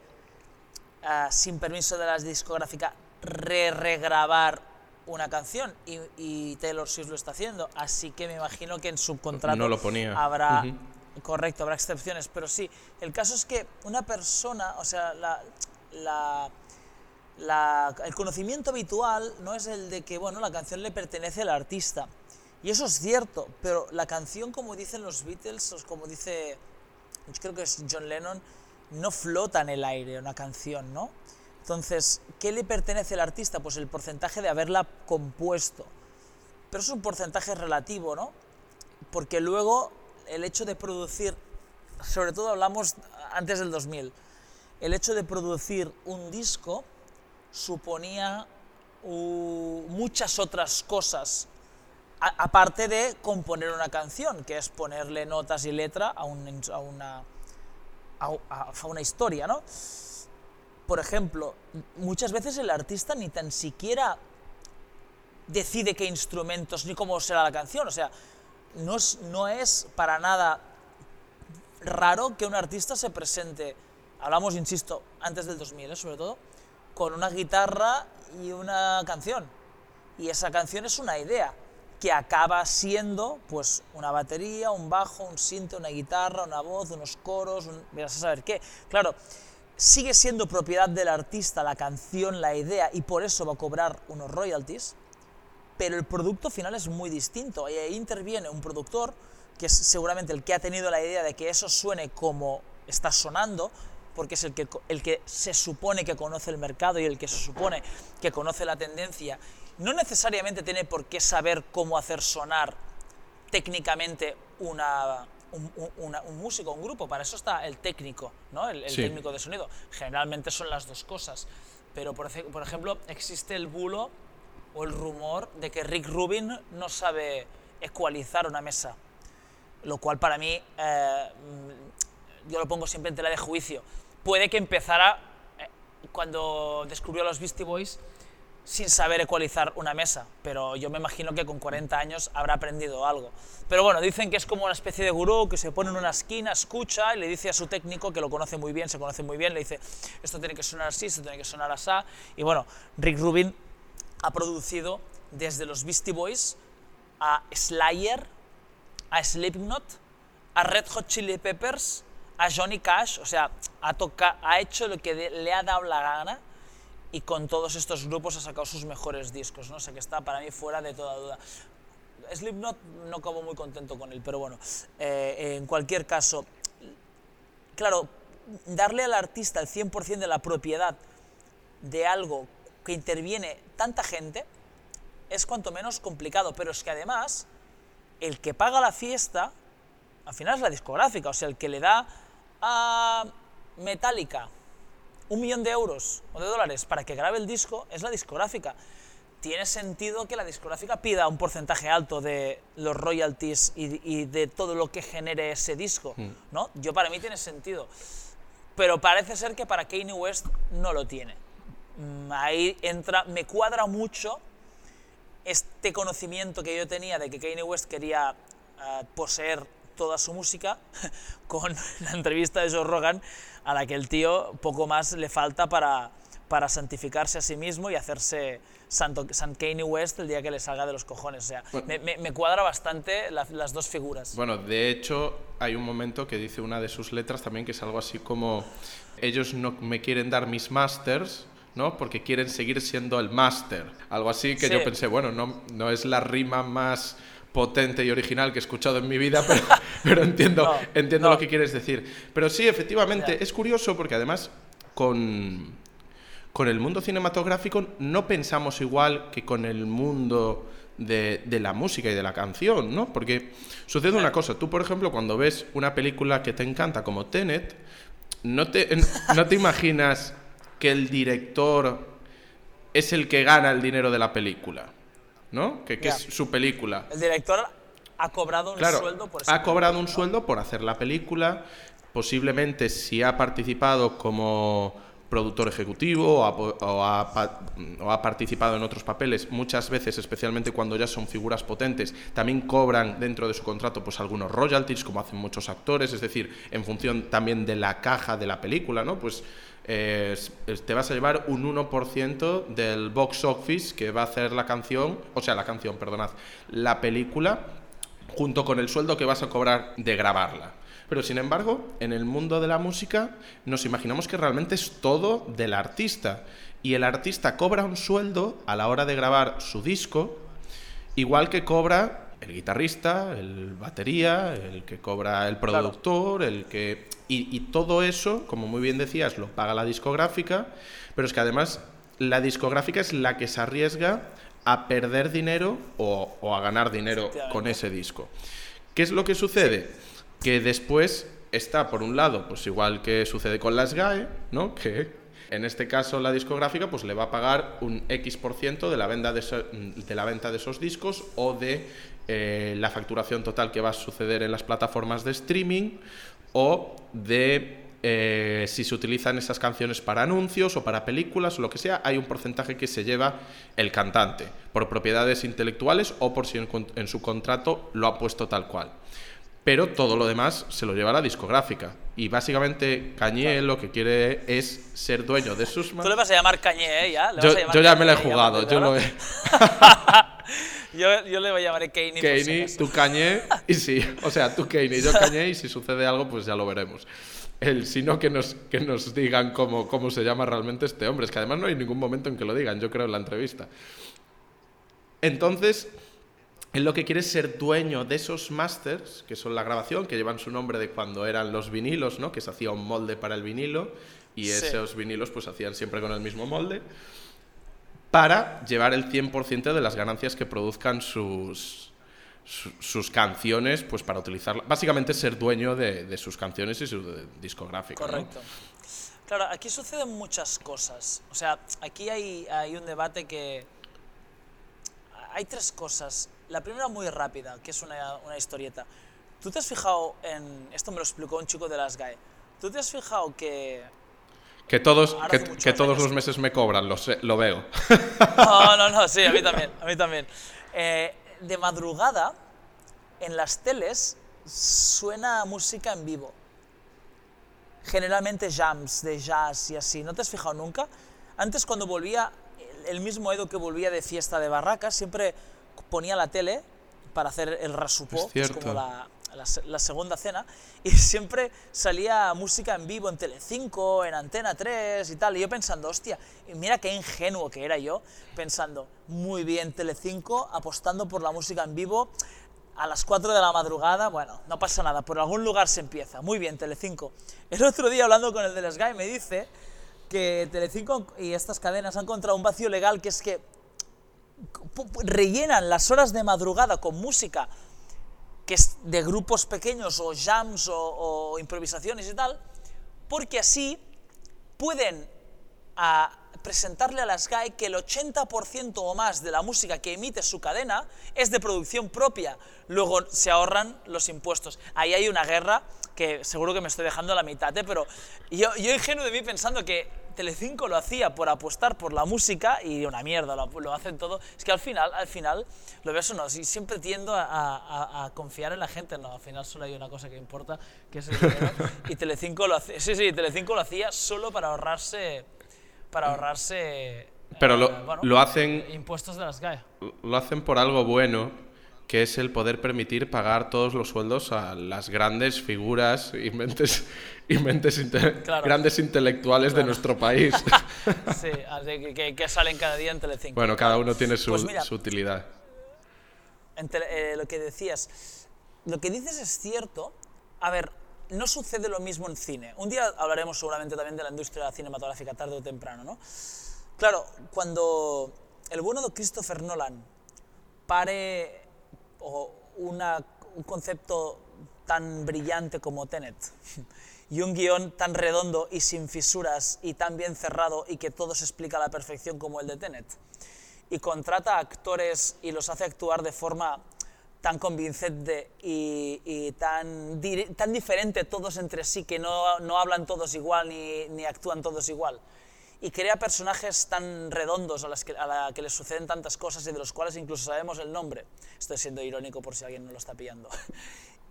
ah, sin permiso de la discográfica, re-regrabar una canción. Y, y Taylor Swift lo está haciendo. Así que me imagino que en su contrato No lo ponía. habrá... Ujú. Correcto, habrá excepciones, pero sí, el caso es que una persona, o sea, la, el conocimiento habitual no es el de que, bueno, la canción le pertenece al artista. Y eso es cierto, pero la canción, como dicen los Beatles, o como dice, creo que es John Lennon, no flota en el aire una canción, ¿no? Entonces, ¿qué le pertenece al artista? Pues el porcentaje de haberla compuesto. Pero es un porcentaje relativo, ¿no? Porque luego el hecho de producir, sobre todo hablamos antes del 2000, el hecho de producir un disco suponía muchas otras cosas, aparte de componer una canción, que es ponerle notas y letra a, un- a una, a- a una historia, ¿no? Por ejemplo, muchas veces el artista ni tan siquiera decide qué instrumentos ni cómo será la canción. O sea, no es, no es para nada raro que un artista se presente, hablamos, insisto, antes del 2000, ¿eh? sobre todo, con una guitarra y una canción. Y esa canción es una idea que acaba siendo pues una batería, un bajo, un sinte, una guitarra, una voz, unos coros, un, verás a saber qué. Claro, sigue siendo propiedad del artista la canción, la idea, y por eso va a cobrar unos royalties, pero el producto final es muy distinto. Y ahí interviene un productor, que es seguramente el que ha tenido la idea de que eso suene como está sonando, porque es el que, el que se supone que conoce el mercado y el que se supone que conoce la tendencia. No necesariamente tiene por qué saber cómo hacer sonar técnicamente una, un, un- una- un músico, un grupo. Para eso está el técnico, ¿no? el, el Sí. técnico de sonido. Generalmente son las dos cosas. Pero, por ejemplo, existe el bulo el rumor de que Rick Rubin no sabe ecualizar una mesa. Lo cual para mí eh, yo lo pongo siempre en tela de juicio, puede que empezara eh, cuando descubrió los Beastie Boys sin saber ecualizar una mesa, pero yo me imagino que con 40 años habrá aprendido algo. Pero bueno, dicen que es como una especie de gurú que se pone en una esquina, escucha y le dice a su técnico, que lo conoce muy bien, se conoce muy bien, le dice, esto tiene que sonar así, esto tiene que sonar así, y bueno, Rick Rubin ha producido desde los Beastie Boys a Slayer, a Slipknot, a Red Hot Chili Peppers, a Johnny Cash, o sea, ha, hecho lo que le ha dado la gana y con todos estos grupos ha sacado sus mejores discos, ¿no? O sea que está para mí fuera de toda duda. Slipknot no acabo muy contento con él, pero bueno, eh, en cualquier caso, claro, darle al artista el 100% de la propiedad de algo que interviene tanta gente es cuanto menos complicado, pero es que además el que paga la fiesta al final es la discográfica, o sea, el que le da a Metallica un millón de euros o de dólares para que grabe el disco es la discográfica. Tiene sentido que la discográfica pida un porcentaje alto de los royalties y, de todo lo que genere ese disco, hmm. ¿no? Yo para mí tiene sentido. Pero parece ser que para Kanye West no lo tiene. Mm, ahí entra, me cuadra mucho este conocimiento que yo tenía de que Kanye West quería eh, poseer toda su música con la entrevista de Joe Rogan a la que el tío poco más le falta para, para santificarse a sí mismo y hacerse Santo, San Kanye West el día que le salga de los cojones. O sea, me, me, cuadra bastante las dos figuras. Bueno, de hecho, hay un momento que dice una de sus letras también que es algo así como: Ellos no me quieren dar mis masters. ¿No? Porque quieren seguir siendo el máster. Algo así que yo pensé, bueno, no, no es la rima más potente y original que he escuchado en mi vida, pero, pero entiendo, entiendo lo que quieres decir. Pero sí, efectivamente, es curioso porque además con, con el mundo cinematográfico no pensamos igual que con el mundo de, de, la música y de la canción, ¿no? Porque sucede una cosa, tú por ejemplo cuando ves una película que te encanta como Tenet, no te, no te imaginas que el director es el que gana el dinero de la película. ¿no? Que, es su película. El director ha cobrado un sueldo por Ha cobrado un sueldo por hacer la película. Posiblemente si ha participado como productor ejecutivo o ha, participado en otros papeles, muchas veces, especialmente cuando ya son figuras potentes, también cobran dentro de su contrato pues algunos royalties, como hacen muchos actores, es decir, en función también de la caja de la película, ¿no? Pues te vas a llevar un 1% del box office que va a hacer la canción, o sea, la canción, perdonad, la película, junto con el sueldo que vas a cobrar de grabarla. Pero sin embargo, en el mundo de la música nos imaginamos que realmente es todo del artista. Y el artista cobra un sueldo a la hora de grabar su disco, igual que cobra el guitarrista, el batería, el que cobra el productor, el que... Y, todo eso, como muy bien decías, lo paga la discográfica, pero es que además la discográfica es la que se arriesga a perder dinero o, a ganar dinero con ese disco. ¿Qué es lo que sucede? Que después está, por un lado, pues igual que sucede con las GAE, ¿no? Que en este caso la discográfica pues le va a pagar un X% por ciento de la venta de, de la venta de esos discos o de eh, la facturación total que va a suceder en las plataformas de streaming o de eh, si se utilizan esas canciones para anuncios o para películas o lo que sea, hay un porcentaje que se lleva el cantante por propiedades intelectuales o por si en, su contrato lo ha puesto tal cual. Pero todo lo demás se lo lleva la discográfica. Y básicamente Cañé lo que quiere es ser dueño de sus... Tú le vas a llamar Cañé, ¿eh? ¿Ya? yo, ya me lo he jugado, yo lo he... yo, yo, le voy a llamar Kanye. Kanye, tú Cañé, y sí, o sea, tú Kanye, yo Cañé, y si sucede algo, pues ya lo veremos. El, sino que nos, que nos digan cómo, cómo se llama realmente este hombre. Es que además no hay ningún momento en que lo digan, yo creo, en la entrevista. Entonces, él lo que quiere es ser dueño de esos masters, que son la grabación, que llevan su nombre de cuando eran los vinilos, ¿no? Que se hacía un molde para el vinilo, y esos vinilos pues hacían siempre con el mismo molde para llevar el 100% de las ganancias que produzcan sus, sus, canciones, pues para utilizarla. Básicamente ser dueño de, sus canciones y su discográfico. Correcto. Claro, aquí suceden muchas cosas. O sea, aquí hay, hay un debate que... Hay tres cosas. La primera muy rápida, que es una, una historieta. ¿Tú te has fijado en... Esto me lo explicó un chico de las GAE. ¿Tú te has fijado que Que todos, que, que todos los meses me cobran, lo, sé- lo veo. No, no, no, sí, a mí también, a mí también. Eh, de madrugada, en las teles, suena música en vivo. Generalmente jams de jazz y así. ¿No te has fijado nunca? Antes cuando volvía, el- mismo Edo que volvía de fiesta de barracas, siempre ponía la tele para hacer el rasupó, Es que es como la, la se- la segunda cena, y siempre salía música en vivo en Telecinco, en Antena 3 y tal. Y yo pensando, hostia, y mira qué ingenuo que era yo, pensando, muy bien, Telecinco, apostando por la música en vivo a las 4 de la madrugada, bueno, no pasa nada, por algún lugar se empieza. Muy bien, Telecinco. El otro día hablando con el del Sky me dice que Telecinco y estas cadenas han encontrado un vacío legal que es que rellenan las horas de madrugada con música que es de grupos pequeños o jams o, improvisaciones y tal, porque así pueden presentarle a la Sky que el 80% o más de la música que emite su cadena es de producción propia. Luego se ahorran los impuestos. Ahí hay una guerra que seguro que me estoy dejando la mitad, ¿eh? pero yo, yo ingenuo de mí pensando que Telecinco lo hacía por apostar por la música y una mierda, lo, lo hacen todo. Es que al final, al final, lo ves o no, si siempre tiendo a, a- a confiar en la gente, no, al final solo hay una cosa que importa, que es el dinero. y Telecinco lo hacía, sí, sí, Telecinco lo hacía solo para ahorrarse para ahorrarse Pero eh, lo, bueno, lo hacen impuestos de las GAE. lo hacen por algo bueno, que es el poder permitir pagar todos los sueldos a las grandes figuras y mentes, y mentes inte- Claro. grandes intelectuales de nuestro país. Sí, así que, que- salen cada día en Telecinco. bueno, cada uno tiene su, Pues mira. su utilidad. En tele- eh, lo que decías, lo que dices es cierto. A ver, no sucede lo mismo en cine. Un día hablaremos seguramente también de la industria cinematográfica tarde o temprano, ¿no? Claro, cuando el bueno de Christopher Nolan pare o una, un concepto tan brillante como Tenet y un guion tan redondo y sin fisuras y tan bien cerrado y que todo se explica a la perfección como el de Tenet y contrata actores y los hace actuar de forma tan convincente y, tan, diferente todos entre sí que no, no hablan todos igual ni actúan todos igual. Y crea personajes tan redondos a, las que, a que les suceden tantas cosas y de los cuales incluso sabemos el nombre. Estoy siendo irónico por si alguien no lo está pillando.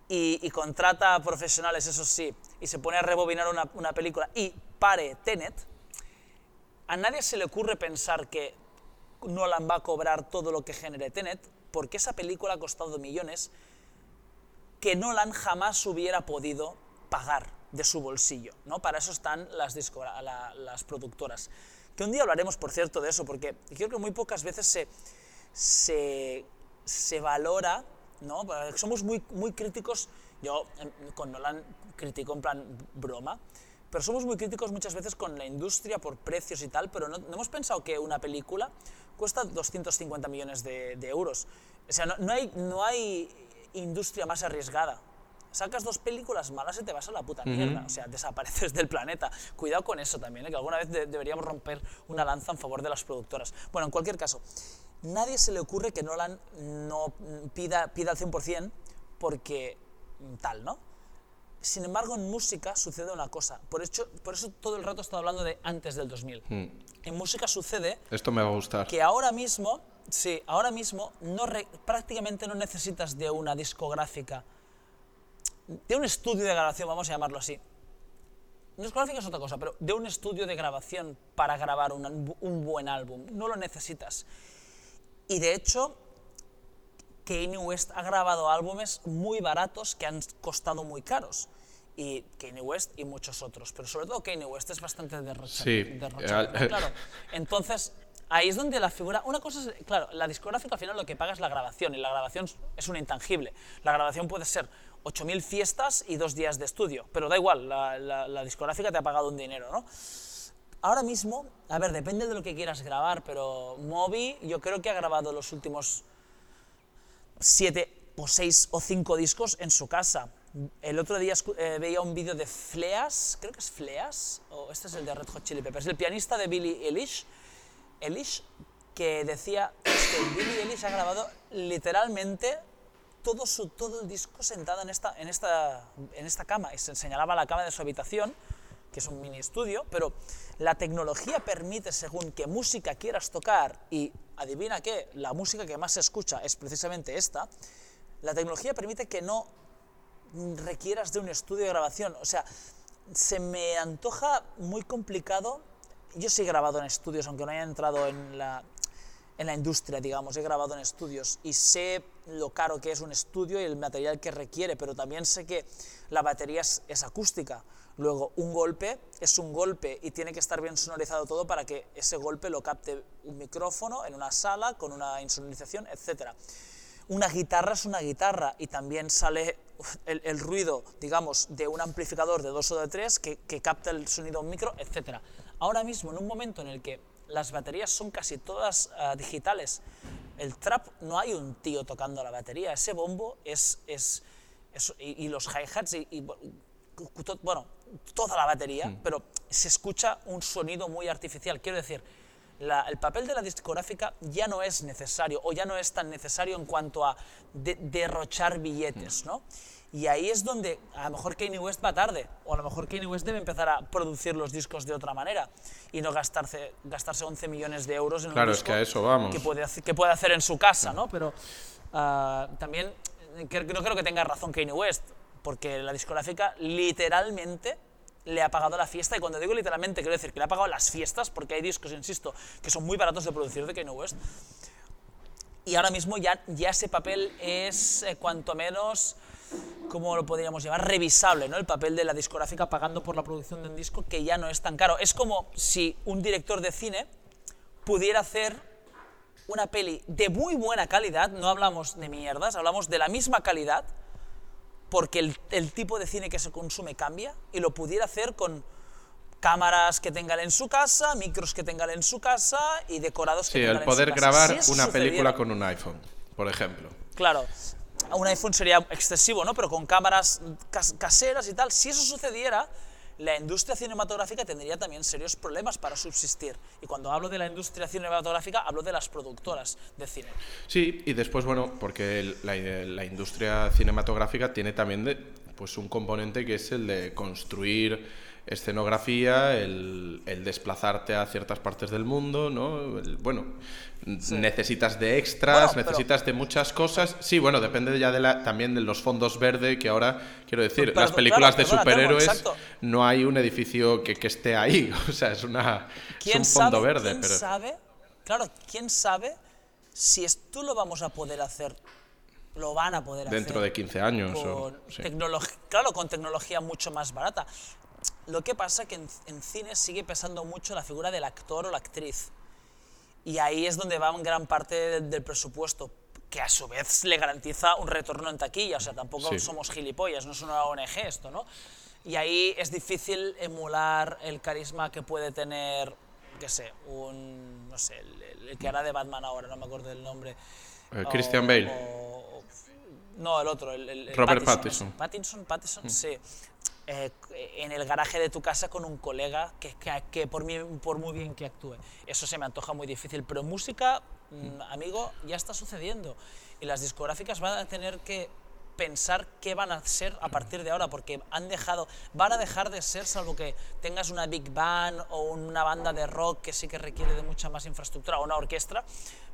Y, contrata a profesionales, eso sí, y se pone a rebobinar una, una película y pare Tenet, a nadie se le ocurre pensar que Nolan va a cobrar todo lo que genere Tenet, porque esa película ha costado millones que Nolan jamás hubiera podido pagar de su bolsillo. ¿no? Para eso están las, discogra- la- las productoras. Que un día hablaremos, por cierto, de eso, porque creo que muy pocas veces se, se, se valora, ¿no? Somos muy, muy críticos, yo em, con Nolan critico en plan broma, pero somos muy críticos muchas veces con la industria por precios y tal, pero no, no hemos pensado que una película cuesta 250 millones de, de euros. O sea, no, no hay, no hay industria más arriesgada. Sacas dos películas malas y te vas a la puta mierda. O sea, desapareces del planeta. Cuidado con eso también, ¿eh? que alguna vez de- deberíamos romper una lanza en favor de las productoras. Bueno, en cualquier caso, nadie se le ocurre que Nolan no mm, pida, pida al 100% porque mm, tal, ¿no? Sin embargo, en música sucede una cosa. Por, hecho, por eso todo el rato he estado hablando de antes del 2000. En música sucede Esto me va a gustar. que ahora mismo, sí, ahora mismo no re- prácticamente no necesitas de una discográfica, de un estudio de grabación, vamos a llamarlo así. Una discográfica es otra cosa, pero de un estudio de grabación para grabar un, un buen álbum. No lo necesitas. Y de hecho, Kanye West ha grabado álbumes muy baratos que han costado muy caros. Y Kanye West y muchos otros. Pero sobre todo Kanye West es bastante derrochado. Sí, derrochado, ¿no? eh, Claro. Entonces, ahí es donde la figura... Una cosa es, claro, la discográfica al final lo que paga es la grabación. Y la grabación es un intangible. La grabación puede ser 8.000 fiestas y dos días de estudio. Pero da igual, la, discográfica te ha pagado un dinero, ¿no? Ahora mismo, a ver, depende de lo que quieras grabar, pero Moby yo creo que ha grabado los últimos siete o seis o cinco discos en su casa. El otro día eh, veía un vídeo de Fleas, creo que es Fleas, o este es el de Red Hot Chili Peppers, el pianista de Billie Eilish, Eilish que decía que Billie Eilish ha grabado literalmente todo, su, todo el disco sentado en esta, en, esta, en esta cama. Y se señalaba la cama de su habitación, que es un mini estudio, pero la tecnología permite, según qué música quieras tocar, y adivina qué, la música que más se escucha es precisamente esta, la tecnología permite que no requieras de un estudio de grabación. O sea, se me antoja muy complicado. Yo sí he grabado en estudios, aunque no haya entrado en la, en la industria, digamos, he grabado en estudios y sé lo caro que es un estudio y el material que requiere, pero también sé que la batería es, es, acústica. Luego, un golpe es un golpe y tiene que estar bien sonorizado todo para que ese golpe lo capte un micrófono en una sala con una insonorización, etc. Una guitarra es una guitarra y también sale el, el ruido, digamos, de un amplificador de dos o de tres que, que capta el sonido un micro, etc. Ahora mismo, en un momento en el que las baterías son casi todas uh, digitales. El trap no hay un tío tocando la batería, ese bombo es, es, es y, y, los hi-hats y, y, bueno, toda la batería, mm. pero se escucha un sonido muy artificial. Quiero decir, la, el papel de la discográfica ya no es necesario o ya no es tan necesario en cuanto a de, derrochar billetes, mm. ¿no? Y ahí es donde a lo mejor Kanye West va tarde, o a lo mejor Kanye West debe empezar a producir los discos de otra manera y no gastarse, gastarse 11 millones de euros en claro, un disco es que, a eso vamos. que, puede, que puede hacer en su casa, ¿no? Pero uh, también no creo que tenga razón Kanye West, porque la discográfica literalmente le ha pagado la fiesta, y cuando digo literalmente quiero decir que le ha pagado las fiestas, porque hay discos, insisto, que son muy baratos de producir de Kanye West, y ahora mismo ya, ya ese papel es eh, cuanto menos ¿cómo lo podríamos llamar? Revisable, ¿no? El papel de la discográfica pagando por la producción de un disco que ya no es tan caro. Es como si un director de cine pudiera hacer una peli de muy buena calidad, no hablamos de mierdas, hablamos de la misma calidad, porque el, el tipo de cine que se consume cambia, y lo pudiera hacer con cámaras que tengan en su casa, micros que tengan en su casa y decorados que sí, tengan el poder en su casa. grabar Si eso una película con un iPhone, por ejemplo. Claro, un iPhone sería excesivo, ¿no? Pero con cámaras cas- caseras y tal, si eso sucediera, la industria cinematográfica tendría también serios problemas para subsistir. Y cuando hablo de la industria cinematográfica, hablo de las productoras de cine. Sí, y después, bueno, porque la, industria cinematográfica tiene también pues un componente que es el de construir escenografía, el, el desplazarte a ciertas partes del mundo, ¿no? El- bueno, necesitas de extras, Bueno, pero- necesitas de muchas cosas. Sí, bueno, depende ya de la, también de los fondos verde, que ahora, quiero decir, Pero, las claro, películas de superhéroes, no hay un edificio que, que esté ahí, o sea, es, una, es ¿Quién un fondo sabe, verde. quién pero... sabe? Claro, ¿quién sabe si esto lo vamos a poder hacer? Lo van a poder hacer. Dentro de 15 años. o- sí. claro, con tecnología mucho más barata. Lo que pasa es que en, en cine sigue pesando mucho la figura del actor o la actriz. Y ahí es donde va gran parte del, del presupuesto, que a su vez le garantiza un retorno en taquilla. O sea, tampoco Sí. somos gilipollas, no es una ONG esto, ¿no? Y ahí es difícil emular el carisma que puede tener, qué sé, un, no sé, el, el- que hará de Batman ahora, no me acuerdo del nombre. Eh, Christian Bale. o- no, el otro, el, Robert Pattinson. Pattinson. Pattinson, Pattinson, sí. Eh, en el garaje de tu casa con un colega que, que, que por, mí, por muy bien que actúe. Eso se me antoja muy difícil, pero música, mm, amigo, ya está sucediendo. Y las discográficas van a tener que pensar qué van a ser a partir de ahora, porque han dejado, van a dejar de ser, salvo que tengas una big band o una banda de rock que sí que requiere de mucha más infraestructura o una orquesta,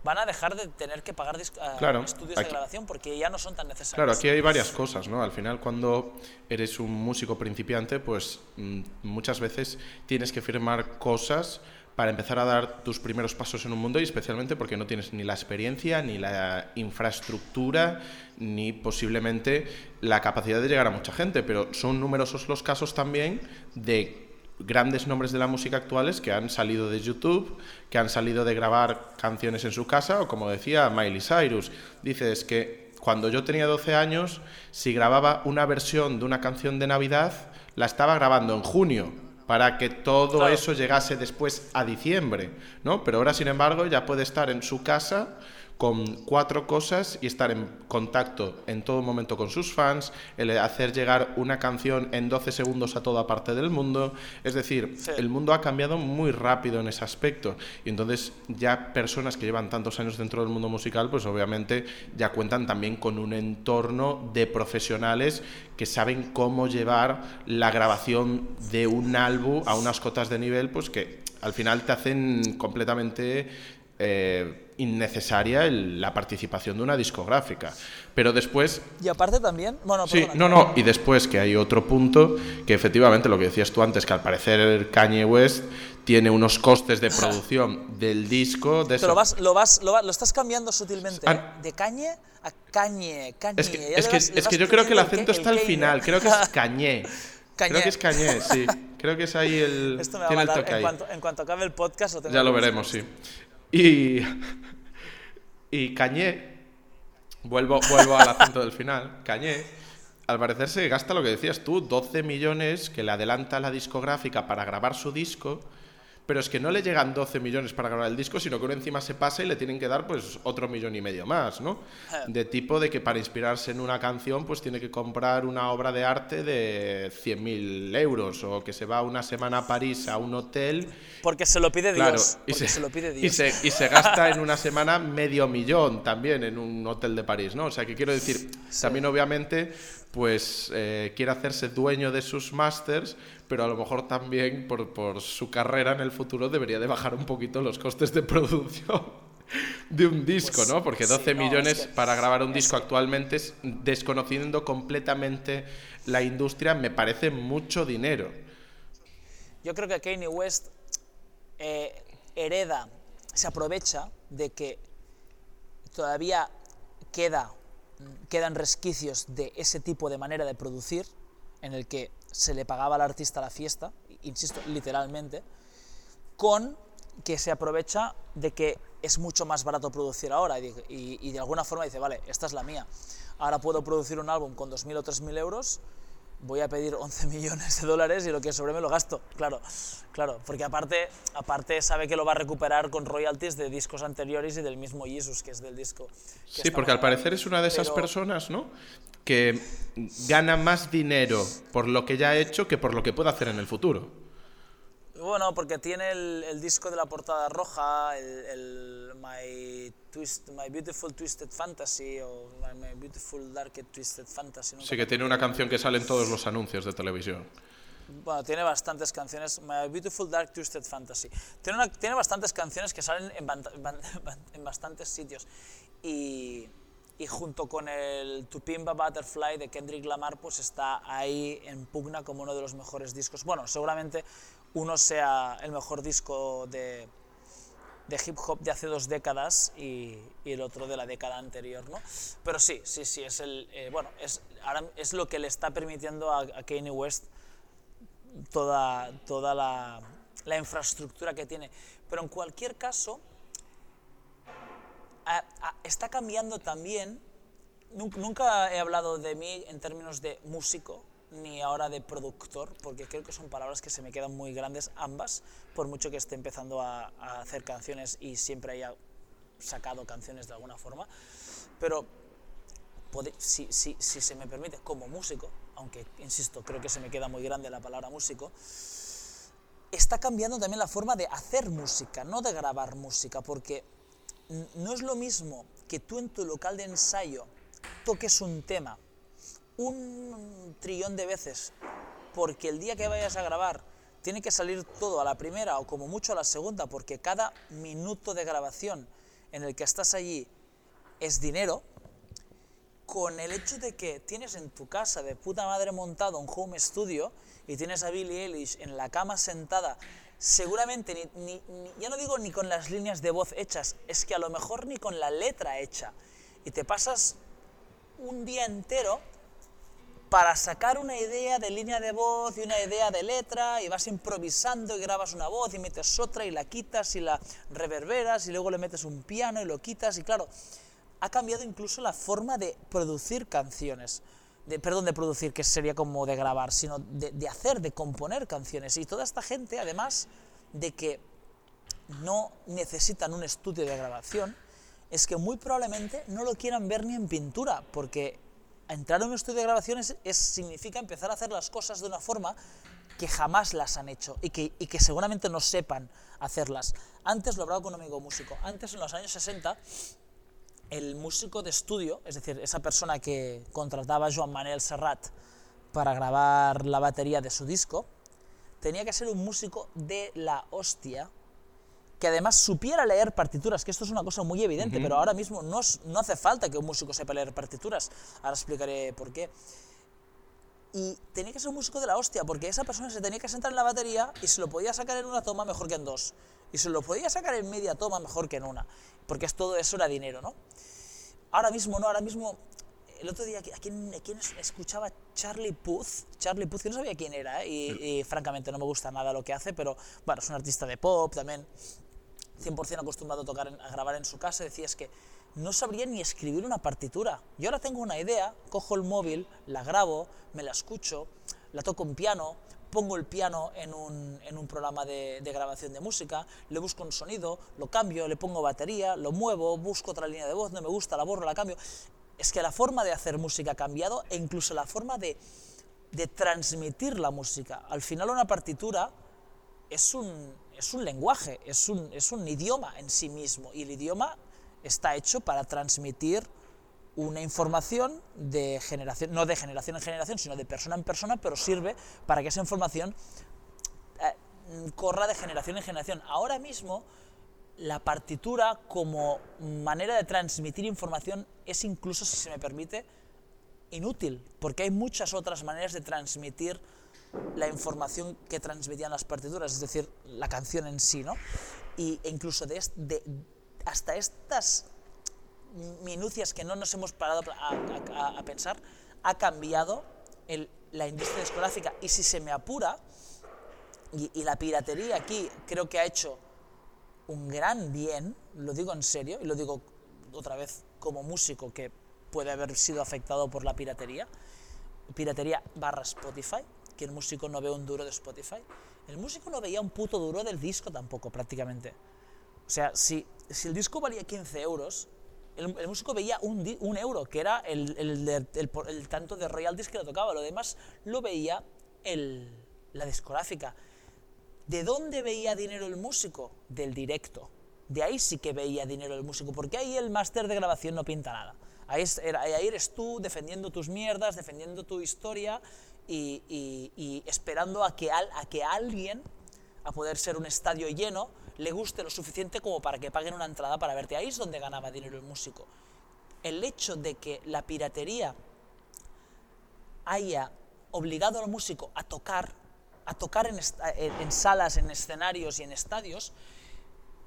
van a dejar de tener que pagar dis- a- Claro, estudios de grabación porque ya no son tan necesarios. Claro, aquí hay varias cosas, ¿no? Al final, cuando eres un músico principiante, pues mm, muchas veces tienes que firmar cosas para empezar a dar tus primeros pasos en un mundo y especialmente porque no tienes ni la experiencia, ni la infraestructura, ni posiblemente la capacidad de llegar a mucha gente, pero son numerosos los casos también de grandes nombres de la música actuales que han salido de YouTube, que han salido de grabar canciones en su casa, o como decía Miley Cyrus, dices que cuando yo tenía 12 años, si grababa una versión de una canción de Navidad, la estaba grabando en junio para que todo Claro. eso llegase después a diciembre, ¿no? Pero ahora, sin embargo, ya puede estar en su casa con cuatro cosas y estar en contacto en todo momento con sus fans, el hacer llegar una canción en 12 segundos a toda parte del mundo. Es decir, el mundo ha cambiado muy rápido en ese aspecto. Y entonces ya personas que llevan tantos años dentro del mundo musical, pues obviamente ya cuentan también con un entorno de profesionales que saben cómo llevar la grabación de un álbum a unas cotas de nivel, pues que al final te hacen completamente eh, innecesaria la participación de una discográfica. Pero después... Y aparte también... Bueno, sí, no, no, y después que hay otro punto, que efectivamente lo que decías tú antes, que al parecer Kanye West tiene unos costes de producción del disco... De Pero vas, lo, vas, lo, estás cambiando sutilmente, ah. ¿eh? de Kanye a Kanye, Kanye. Es que, es que, yo creo que el acento está al final, creo que es Kanye. Creo que es Kanye, sí. Creo que es ahí el. Esto me va a matar. En, cuanto, en cuanto acabe el podcast, lo Ya lo veremos, sí. Y, y Cañé, vuelvo, vuelvo al acento del final, Cañé, al parecer se gasta lo que decías tú, 12 millones que le adelanta la discográfica para grabar su disco pero es que no le llegan 12 millones para grabar el disco, sino que uno encima se pasa y le tienen que dar pues otro millón y medio más, ¿no? De tipo de que para inspirarse en una canción pues tiene que comprar una obra de arte de 100.000 euros o que se va una semana a París a un hotel. Porque se lo pide Dios. y se, lo pide Dios. Y se, gasta en una semana medio millón también en un hotel de París, ¿no? O sea que quiero decir, también obviamente pues eh, quiere hacerse dueño de sus másters, pero a lo mejor también por, por, su carrera en el futuro debería de bajar un poquito los costes de producción de un disco, pues ¿no? Porque 12 millones para grabar un disco actualmente, desconociendo completamente la industria, me parece mucho dinero. Yo creo que Kanye West eh, hereda, se aprovecha de que todavía queda quedan resquicios de ese tipo de manera de producir, en el que se le pagaba al artista la fiesta, insisto, literalmente, con que se aprovecha de que es mucho más barato producir ahora. Y, de alguna forma dice, vale, esta es la mía, ahora puedo producir un álbum con 2.000 o 3.000 euros voy a pedir 11 millones de dólares y lo que sobre me lo gasto. Claro, claro, porque aparte, aparte sabe que lo va a recuperar con royalties de discos anteriores y del mismo Jesus, que es del disco. Sí, porque al parecer es una de esas personas, ¿no? Que gana más dinero por lo que ya ha hecho que por lo que puede hacer en el futuro. Bueno, porque tiene el, disco de la portada roja, el, My, Twist, My Beautiful Twisted Fantasy o My, Beautiful Dark Twisted Fantasy. Sí, que tiene una canción que sale en todos los anuncios de televisión. Bueno, tiene bastantes canciones. My Beautiful Dark Twisted Fantasy. Tiene, una, tiene bastantes canciones que salen en, en bastantes sitios. Y, y junto con el Tupimba Butterfly de Kendrick Lamar, pues está ahí en pugna como uno de los mejores discos. Bueno, seguramente uno sea el mejor disco de, de hip hop de hace dos décadas y, el otro de la década anterior, ¿no? Pero sí, sí, sí, es, el, eh, bueno, es, ahora es lo que le está permitiendo a, Kanye West toda, toda la, la, infraestructura que tiene. Pero en cualquier caso, está cambiando también, nunca he hablado de mí en términos de músico, ni ahora de productor, porque creo que son palabras que se me quedan muy grandes ambas, por mucho que esté empezando a, hacer canciones y siempre haya sacado canciones de alguna forma. Pero si, si, si se me permite, como músico, aunque insisto, creo que se me queda muy grande la palabra músico, está cambiando también la forma de hacer música, no de grabar música, porque no es lo mismo que tú en tu local de ensayo toques un tema un trillón de veces, porque el día que vayas a grabar tiene que salir todo a la primera o como mucho a la segunda, porque cada minuto de grabación en el que estás allí es dinero, con el hecho de que tienes en tu casa de puta madre montado un home studio y tienes a Billie Eilish en la cama sentada, seguramente ya no digo ni con las líneas de voz hechas, es que a lo mejor ni con la letra hecha, y te pasas un día entero para sacar una idea de línea de voz y una idea de letra y vas improvisando y grabas una voz y metes otra y la quitas y la reverberas y luego le metes un piano y lo quitas y claro, ha cambiado incluso la forma de producir canciones. De, perdón, de producir, que sería como de grabar, sino de, de hacer, de componer canciones. Y toda esta gente, además de que no necesitan un estudio de grabación, es que muy probablemente no lo quieran ver ni en pintura, porque entrar en un estudio de grabaciones es, significa empezar a hacer las cosas de una forma que jamás las han hecho y que, y que seguramente no sepan hacerlas. Antes lo hablaba con un amigo músico, antes en los años 60 el músico de estudio, es decir, esa persona que contrataba a Joan Manuel Serrat para grabar la batería de su disco, tenía que ser un músico de la hostia, que además supiera leer partituras, que esto es una cosa muy evidente, pero ahora mismo no, no hace falta que un músico sepa leer partituras, ahora explicaré por qué. Y tenía que ser un músico de la hostia, porque esa persona se tenía que sentar en la batería y se lo podía sacar en una toma mejor que en dos. Y se lo podía sacar en media toma mejor que en una, porque es todo eso era dinero, ¿no? Ahora mismo no, ahora mismo el otro día, ¿a quién, escuchaba Charlie Puth? Charlie Puth, que no sabía quién era, ¿eh? y, francamente no me gusta nada lo que hace, pero bueno, es un artista de pop también, 100% acostumbrado a, tocar a grabar en su casa, decía es que no sabría ni escribir una partitura. Yo ahora tengo una idea, cojo el móvil, la grabo, me la escucho, la toco en piano, pongo el piano en un, en un programa de, de, grabación de música, le busco un sonido, lo cambio, le pongo batería, lo muevo, busco otra línea de voz, no me gusta, la borro, la cambio. Es que la forma de hacer música ha cambiado e incluso la forma de, de transmitir la música. Al final una partitura es un, es un lenguaje, es un, es un idioma en sí mismo y el idioma está hecho para transmitir una información de generación, no de generación en generación, sino de persona en persona, pero sirve para que esa información eh, corra de generación en generación. Ahora mismo, la partitura como manera de transmitir información es incluso, si se me permite, inútil, porque hay muchas otras maneras de transmitir la información que transmitían las partituras, es decir, la canción en sí, ¿no? Y, e incluso de, hasta estas minucias que no nos hemos parado a, pensar, ha cambiado la industria discográfica. Y si se me apura, y, y, la piratería aquí creo que ha hecho un gran bien, lo digo en serio, y lo digo otra vez como músico que puede haber sido afectado por la piratería, piratería barra Spotify, el músico no ve un duro de Spotify, el músico no veía un puto duro del disco tampoco prácticamente. O sea, si, si el disco valía 15 euros, el, músico veía un, euro, que era el, el, tanto de royalties que le tocaba. Lo demás lo veía la discográfica. ¿De dónde veía dinero el músico? Del directo. De ahí sí que veía dinero el músico, porque ahí el máster de grabación no pinta nada. Ahí, eres tú defendiendo tus mierdas, defendiendo tu historia y, esperando a que, a que alguien, a poder ser un estadio lleno, le guste lo suficiente como para que paguen una entrada para verte. Ahí es donde ganaba dinero el músico. El hecho de que la piratería haya obligado al músico a tocar, a tocar en, en salas, en escenarios y en estadios,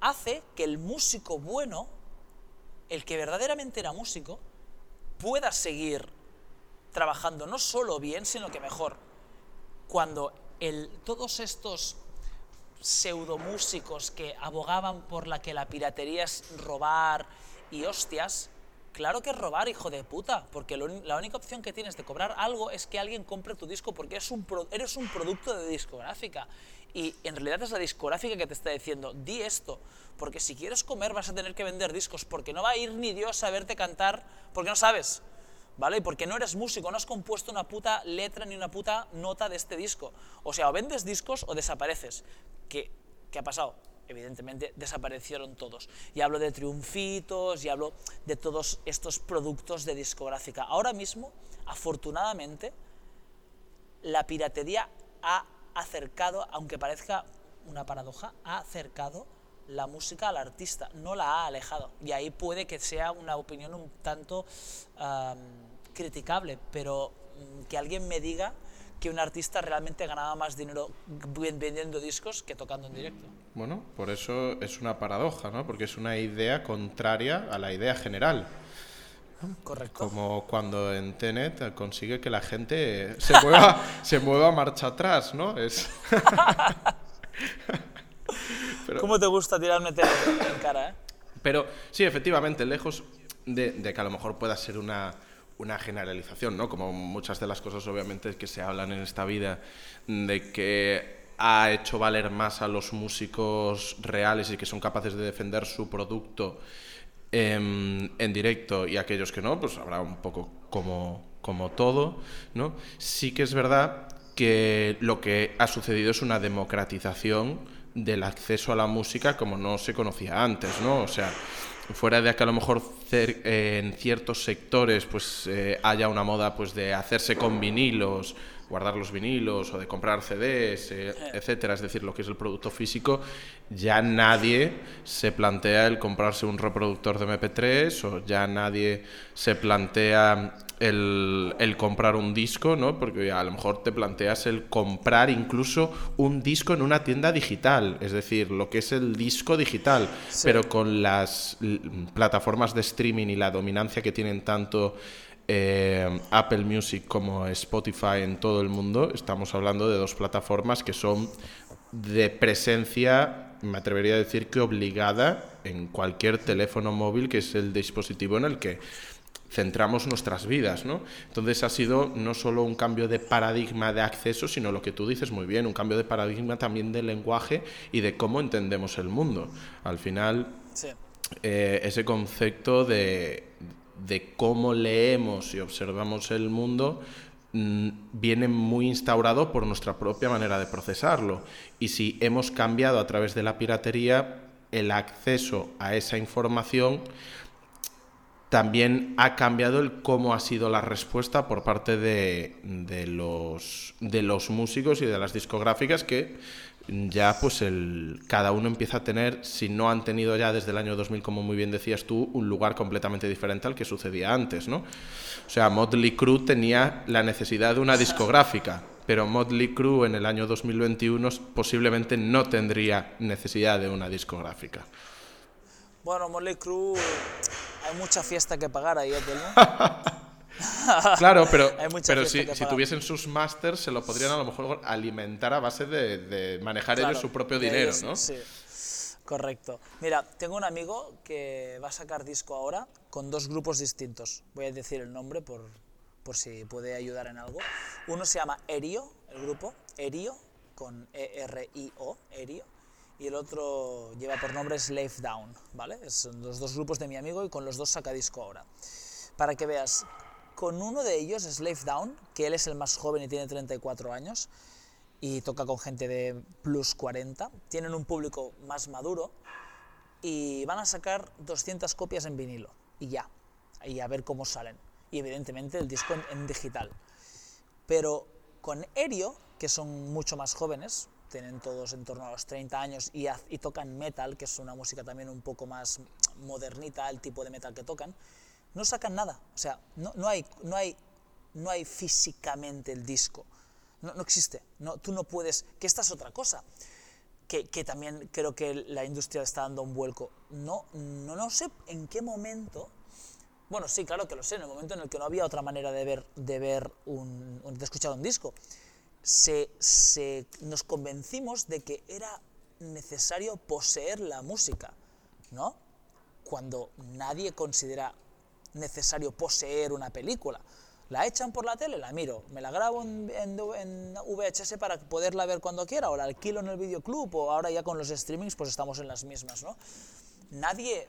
hace que el músico bueno, el que verdaderamente era músico, pueda seguir trabajando no solo bien, sino que mejor. Cuando el, todos estos pseudomúsicos que abogaban por la que la piratería es robar y hostias, claro que es robar, hijo de puta, porque la única opción que tienes de cobrar algo es que alguien compre tu disco porque un eres un producto de discográfica. Y en realidad es la discográfica que te está diciendo, di esto, porque si quieres comer vas a tener que vender discos, porque no va a ir ni Dios a verte cantar, porque no sabes. ¿Vale? Porque no eres músico, no has compuesto una puta letra ni una puta nota de este disco. O sea, o vendes discos o desapareces. ¿Qué, qué ha pasado? Evidentemente desaparecieron todos. Y hablo de triunfitos, y hablo de todos estos productos de discográfica. Ahora mismo, afortunadamente, la piratería ha acercado, aunque parezca una paradoja, ha acercado la música al artista, no la ha alejado. Y ahí puede que sea una opinión un tanto criticable, pero mm, que alguien me diga que un artista realmente ganaba más dinero vendiendo discos que tocando en directo. Bueno, por eso es una paradoja, ¿no? Porque es una idea contraria a la idea general. Correcto. Como cuando en Tenet consigue que la gente se mueva, se mueva marcha atrás, ¿no? Es... ¿Cómo te gusta tirarme en cara, eh? Pero sí, efectivamente, lejos de, que a lo mejor pueda ser una, una generalización, ¿no? Como muchas de las cosas, obviamente, que se hablan en esta vida, de que ha hecho valer más a los músicos reales y que son capaces de defender su producto em, en directo y aquellos que no, pues habrá un poco como, como todo, ¿no? Sí que es verdad que lo que ha sucedido es una democratización del acceso a la música como no se conocía antes, ¿no? O sea, fuera de que a lo mejor en ciertos sectores pues eh, haya una moda pues de hacerse con vinilos guardar los vinilos o de comprar CDs, eh, etcétera, es decir, lo que es el producto físico, ya nadie se plantea el comprarse un reproductor de MP3 o ya nadie se plantea el, el, comprar un disco, ¿no? Porque a lo mejor te planteas el comprar incluso un disco en una tienda digital, es decir, lo que es el disco digital, pero con las plataformas de streaming y la dominancia que tienen tanto eh, Apple Music como Spotify en todo el mundo, estamos hablando de dos plataformas que son de presencia, me atrevería a decir que obligada en cualquier teléfono móvil, que es el dispositivo en el que centramos nuestras vidas, ¿no? Entonces ha sido no solo un cambio de paradigma de acceso, sino lo que tú dices muy bien, un cambio de paradigma también del lenguaje y de cómo entendemos el mundo. Al final, eh, ese concepto de, de cómo leemos y observamos el mundo mm, viene muy instaurado por nuestra propia manera de procesarlo. Y si hemos cambiado a través de la piratería el acceso a esa información, también ha cambiado el cómo ha sido la respuesta por parte de, de, los, de los músicos y de las discográficas que ya pues el, cada uno empieza a tener, si no han tenido ya desde el año 2000, como muy bien decías tú, un lugar completamente diferente al que sucedía antes, ¿no? O sea, Motley Crue tenía la necesidad de una discográfica, pero Motley Crue en el año 2021 posiblemente no tendría necesidad de una discográfica. Bueno, Motley Crue, hay mucha fiesta que pagar ahí, ¿eh, claro, pero, pero si, si, tuviesen sus masters, se lo podrían a lo mejor alimentar a base de, manejar ellos su propio dinero, ¿no? Sí, correcto. Mira, tengo un amigo que va a sacar disco ahora con dos grupos distintos. Voy a decir el nombre por, por si puede ayudar en algo. Uno se llama Erio, el grupo, Erio, con E-R-I-O, Erio. Y el otro lleva por nombre Slave Down, ¿vale? Son los dos grupos de mi amigo y con los dos saca disco ahora. Para que veas con uno de ellos, Slave Down, que él es el más joven y tiene 34 años, y toca con gente de plus 40, tienen un público más maduro, y van a sacar 200 copias en vinilo, y ya, y a ver cómo salen. Y evidentemente el disco en, digital. Pero con Erio, que son mucho más jóvenes, tienen todos en torno a los 30 años y, y, tocan metal, que es una música también un poco más modernita, el tipo de metal que tocan, no sacan nada. O sea, no, no, hay, no, hay, no hay físicamente el disco. No, no existe. No, tú no puedes. Que esta es otra cosa. Que, que, también creo que la industria está dando un vuelco. No, no, no sé en qué momento. Bueno, sí, claro que lo sé, en el momento en el que no había otra manera de ver, de ver un, de escuchar un disco, se, se, nos convencimos de que era necesario poseer la música, ¿no? Cuando nadie considera necesario poseer una película. La echan por la tele, la miro, me la grabo en, VHS para poderla ver cuando quiera, o la alquilo en el videoclub, o ahora ya con los streamings pues estamos en las mismas, ¿no? Nadie,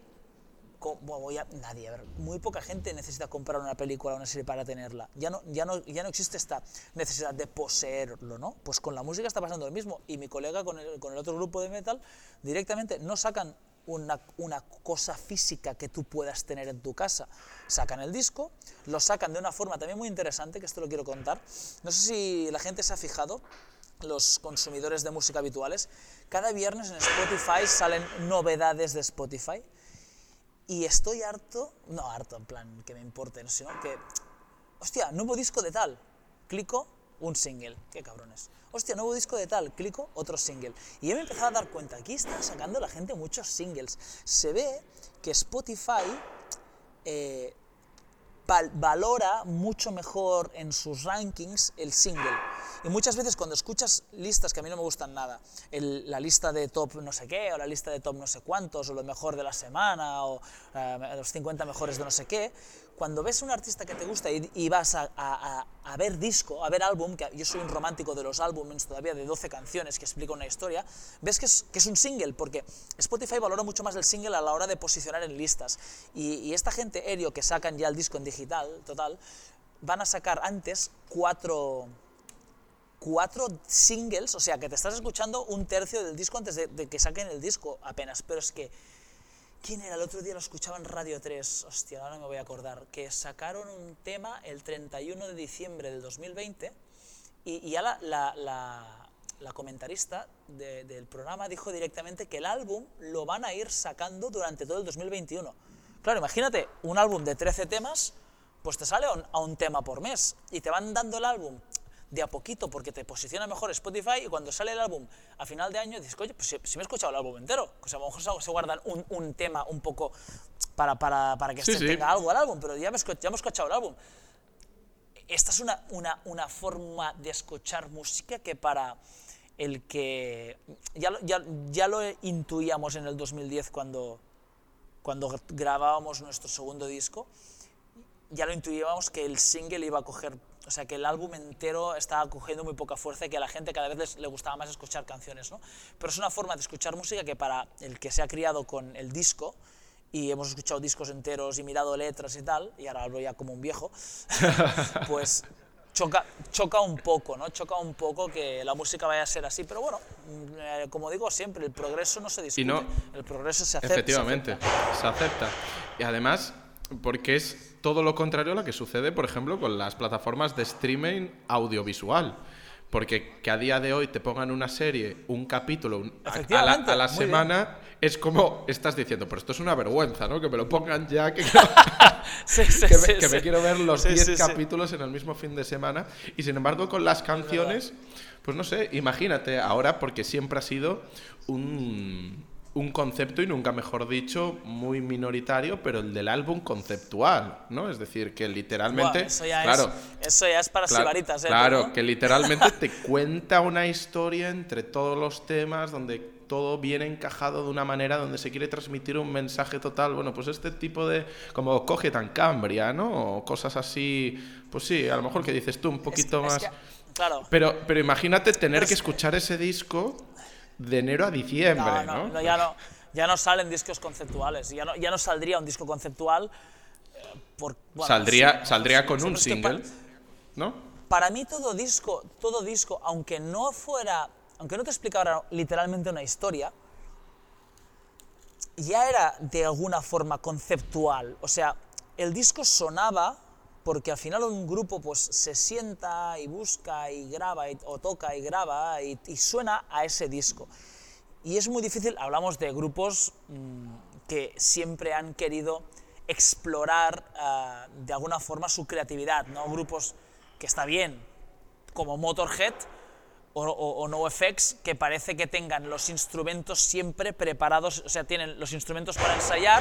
voy a, nadie, ver, muy poca gente necesita comprar una película o una serie para tenerla. Ya no, ya, no, ya no existe esta necesidad de poseerlo, ¿no? Pues con la música está pasando lo mismo, y mi colega con el, con el otro grupo de metal directamente no sacan una, una, cosa física que tú puedas tener en tu casa. Sacan el disco, lo sacan de una forma también muy interesante, que esto lo quiero contar. No sé si la gente se ha fijado, los consumidores de música habituales, cada viernes en Spotify salen novedades de Spotify. Y estoy harto, no harto en plan que me importe, sino que, hostia, nuevo disco de tal. Clico, un single. Qué cabrones. Hostia, nuevo disco de tal, clico, otro single. Y yo me he empezado a dar cuenta, aquí está sacando la gente muchos singles. Se ve que Spotify eh, valora mucho mejor en sus rankings el single. Y muchas veces cuando escuchas listas que a mí no me gustan nada, la lista de top no sé qué, o la lista de top no sé cuántos, o lo mejor de la semana, o eh, los 50 mejores de no sé qué, cuando ves un artista que te gusta y, y vas a, a- a- ver disco, a ver álbum, que yo soy un romántico de los álbumes todavía de 12 canciones que explican una historia, ves que es, que es un single, porque Spotify valora mucho más el single a la hora de posicionar en listas. Y, y esta gente, Erio, que sacan ya el disco en digital, total, van a sacar antes cuatro, cuatro singles, o sea que te estás escuchando un tercio del disco antes de, de que saquen el disco apenas, pero es que, ¿quién era? El otro día lo escuchaba en Radio 3, hostia, ahora me voy a acordar, que sacaron un tema el 31 de diciembre del 2020 y, y ya la, la, la- la comentarista de- del programa dijo directamente que el álbum lo van a ir sacando durante todo el 2021. Claro, imagínate, un álbum de 13 temas, pues te sale a un, a un tema por mes y te van dando el álbum de a poquito porque te posiciona mejor Spotify y cuando sale el álbum a final de año dices, oye, pues si, si me he escuchado el álbum entero, pues a lo mejor se- guardan un, un tema un poco para, para, para que Sí, sí. tenga algo al álbum, pero ya, me ya hemos escuchado el álbum esta es una, una, una forma de escuchar música que para el que ya, lo- ya, ya lo intuíamos en el 2010 cuando, cuando grabábamos nuestro segundo disco, ya lo intuíamos que el single iba a coger, o sea, que el álbum entero estaba cogiendo muy poca fuerza y que a la gente cada vez les- le gustaba más escuchar canciones, ¿no? Pero es una forma de escuchar música que para el que se ha criado con el disco y hemos escuchado discos enteros y mirado letras y tal, y ahora hablo ya como un viejo, pues choca, choca un poco, ¿no? Choca un poco que la música vaya a ser así, pero bueno, eh, como digo siempre, el progreso no se discute, no- el progreso se acepta. se Efectivamente, acepta. se acepta. Y además, porque es todo lo contrario a lo que sucede, por ejemplo, con las plataformas de streaming audiovisual. Porque que a día de hoy te pongan una serie, un capítulo un- a- a, la, Efectivamente, a la muy bien. semana, es como estás diciendo, pero esto es una vergüenza, ¿no? Que me lo pongan ya, que, Sí, sí, que, me, que quiero ver los Sí, 10 sí, sí. capítulos en el mismo fin de semana. Y sin embargo, con las canciones, pues no sé, imagínate ahora, porque siempre ha sido un, un concepto, y nunca mejor dicho, muy minoritario, pero el del álbum conceptual, ¿no? Es decir, que literalmente. Eso, ya claro, es, eso ya es para Claro, sibaritas, ¿eh? claro, ¿no? que literalmente te cuenta una historia entre todos los temas, donde todo viene encajado de una manera, donde se quiere transmitir un mensaje total. Bueno, pues este tipo de. como coge tan Cambria, ¿no? O cosas así. Pues sí, a lo mejor que dices tú un poquito es más. que- claro. Pero, pero imagínate tener Pero que es- escuchar ese disco de enero a diciembre, No, ¿no? no, ya no, ya no salen discos conceptuales, ya no, ya no saldría un disco conceptual. eh, Por, bueno, saldría sí, saldría sí, con sí, un single, ¿no? Para mí todo disco, todo disco, aunque no fuera, aunque no te explicara literalmente una historia, ya era de alguna forma conceptual. O sea, el disco sonaba porque al final un grupo pues se sienta y busca y graba y- o toca y graba y, suena a ese disco. Y es muy difícil, hablamos de grupos mm, que siempre han querido explorar ah, de alguna forma su creatividad, ¿no? Grupos que está bien, como Motorhead o, o, o NoFX, que parece que tengan los instrumentos siempre preparados, o sea, tienen los instrumentos para ensayar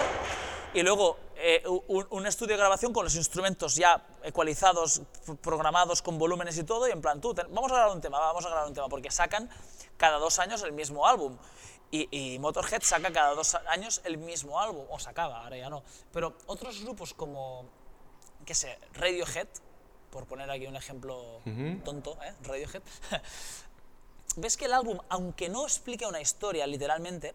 y luego eh, un, un estudio de grabación con los instrumentos ya ecualizados, programados con volúmenes y todo, y en plan, tú, vamos a grabar un tema, vamos a grabar un tema, porque sacan cada dos años el mismo álbum. Y, y Motorhead saca cada dos años el mismo álbum, o sacaba, ahora ya no. Pero otros grupos como, qué sé, Radiohead, por poner aquí un ejemplo tonto, ¿eh? Radiohead, ves que el álbum, aunque no explique una historia literalmente,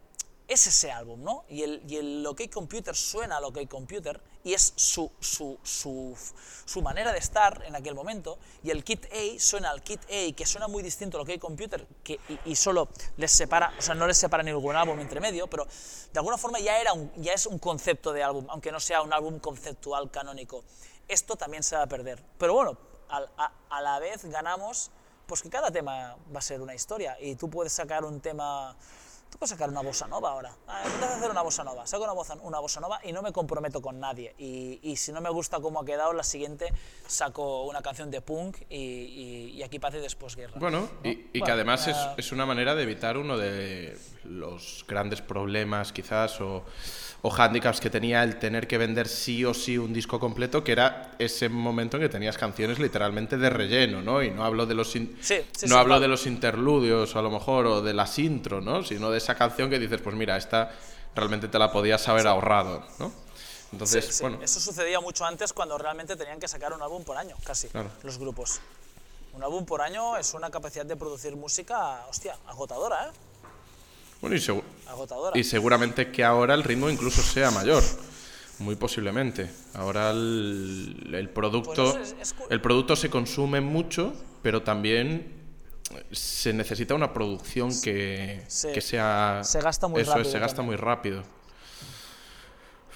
es ese álbum, ¿no? Y el, y el OK Computer suena al OK Computer y es su, su, su, su manera de estar en aquel momento. Y el Kit A suena al Kit A, que suena muy distinto al OK Computer que, y, y solo les separa, o sea, no les separa ningún álbum entre medio, pero de alguna forma ya, era un, ya es un concepto de álbum, aunque no sea un álbum conceptual canónico. Esto también se va a perder. Pero bueno, al- a, a la vez ganamos pues que cada tema va a ser una historia y tú puedes sacar un tema tú puedes sacar una bossa nova ahora. Ah, a hacer una bossa nova. Saco una bossa, una bossa nova y no me comprometo con nadie. Y, y, si no me gusta cómo ha quedado, la siguiente saco una canción de punk y, y, y aquí paz y después guerra. Bueno, ¿no? y, Bueno, que además es, es una manera de evitar uno de los grandes problemas quizás o, o hándicaps que tenía el tener que vender sí o sí un disco completo, que era ese momento en que tenías canciones literalmente de relleno, ¿no? Y no hablo de los in- Sí, sí, no sí, hablo claro. de los interludios a lo mejor o de las intro, ¿no? Sino de esa canción que dices, pues mira, esta realmente te la podías haber ahorrado, ¿no? Entonces, bueno, Eso sucedía mucho antes cuando realmente tenían que sacar un álbum por año, casi, Claro. los grupos. Un álbum por año es una capacidad de producir música, hostia, agotadora, ¿eh? Bueno y, Agotadora. y seguramente que ahora el ritmo incluso sea mayor. Muy posiblemente. Ahora el, el producto, Pues es- es el producto se consume mucho, pero también se necesita una producción que, que sea... se gasta muy eso es, rápido se gasta también. muy rápido.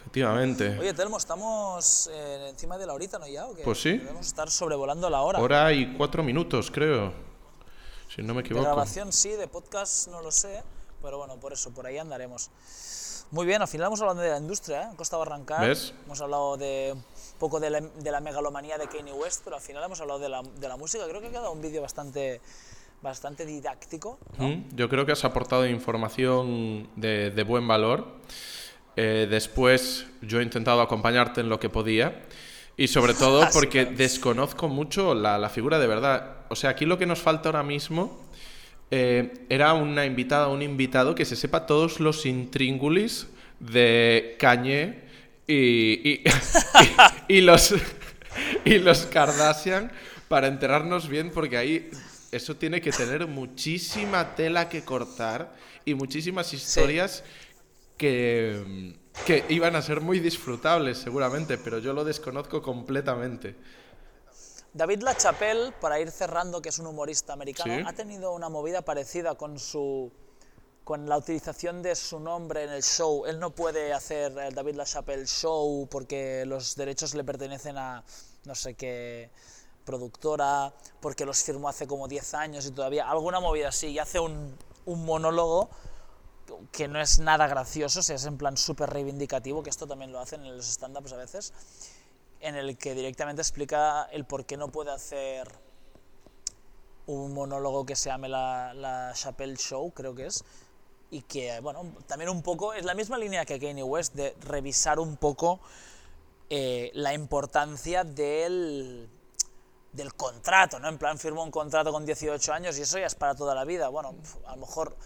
Efectivamente. Oye, Telmo, estamos eh, encima de la horita, ¿no ya? ¿O qué? Pues sí. Debemos estar sobrevolando la hora. Hora y cuatro minutos, creo. Si no me de equivoco. grabación sí, de podcast no lo sé, pero bueno, por eso, por ahí andaremos. Muy bien, al final hemos hablado de la industria, ¿eh? Costa Barrancar. ¿Ves? Hemos hablado de un poco de la, de la megalomanía de Kanye West, pero al final hemos hablado de la, de la música. Creo que ha quedado un vídeo bastante, bastante didáctico. ¿no? Mm, Yo creo que has aportado información de, de buen valor. Eh, después yo he intentado acompañarte en lo que podía. Y sobre todo porque desconozco mucho la, la figura de verdad. O sea, aquí lo que nos falta ahora mismo eh, era una invitada, un invitado que se sepa todos los intríngulis de Kanye y, y, y- y los, y los Kardashian para enterarnos bien, porque ahí eso tiene que tener muchísima tela que cortar y muchísimas historias que, que iban a ser muy disfrutables seguramente, pero yo lo desconozco completamente. David LaChapelle, para ir cerrando, que es un humorista americano, Sí. ha tenido una movida parecida con su con la utilización de su nombre en el show. Él no puede hacer el David LaChapelle Show porque los derechos le pertenecen a no sé qué productora, porque los firmó hace como 10 años y todavía alguna movida así, y hace un, un monólogo que no es nada gracioso, es en plan súper reivindicativo, que esto también lo hacen en los stand-ups a veces, en el que directamente explica el por qué no puede hacer un monólogo que se llame la, la Chappelle Show, creo que es, y que, bueno, también un poco, es la misma línea que Kanye West, de revisar un poco eh, la importancia del, del contrato, ¿no? En plan, firmó un contrato con 18 años y eso ya es para toda la vida. Bueno, a lo mejor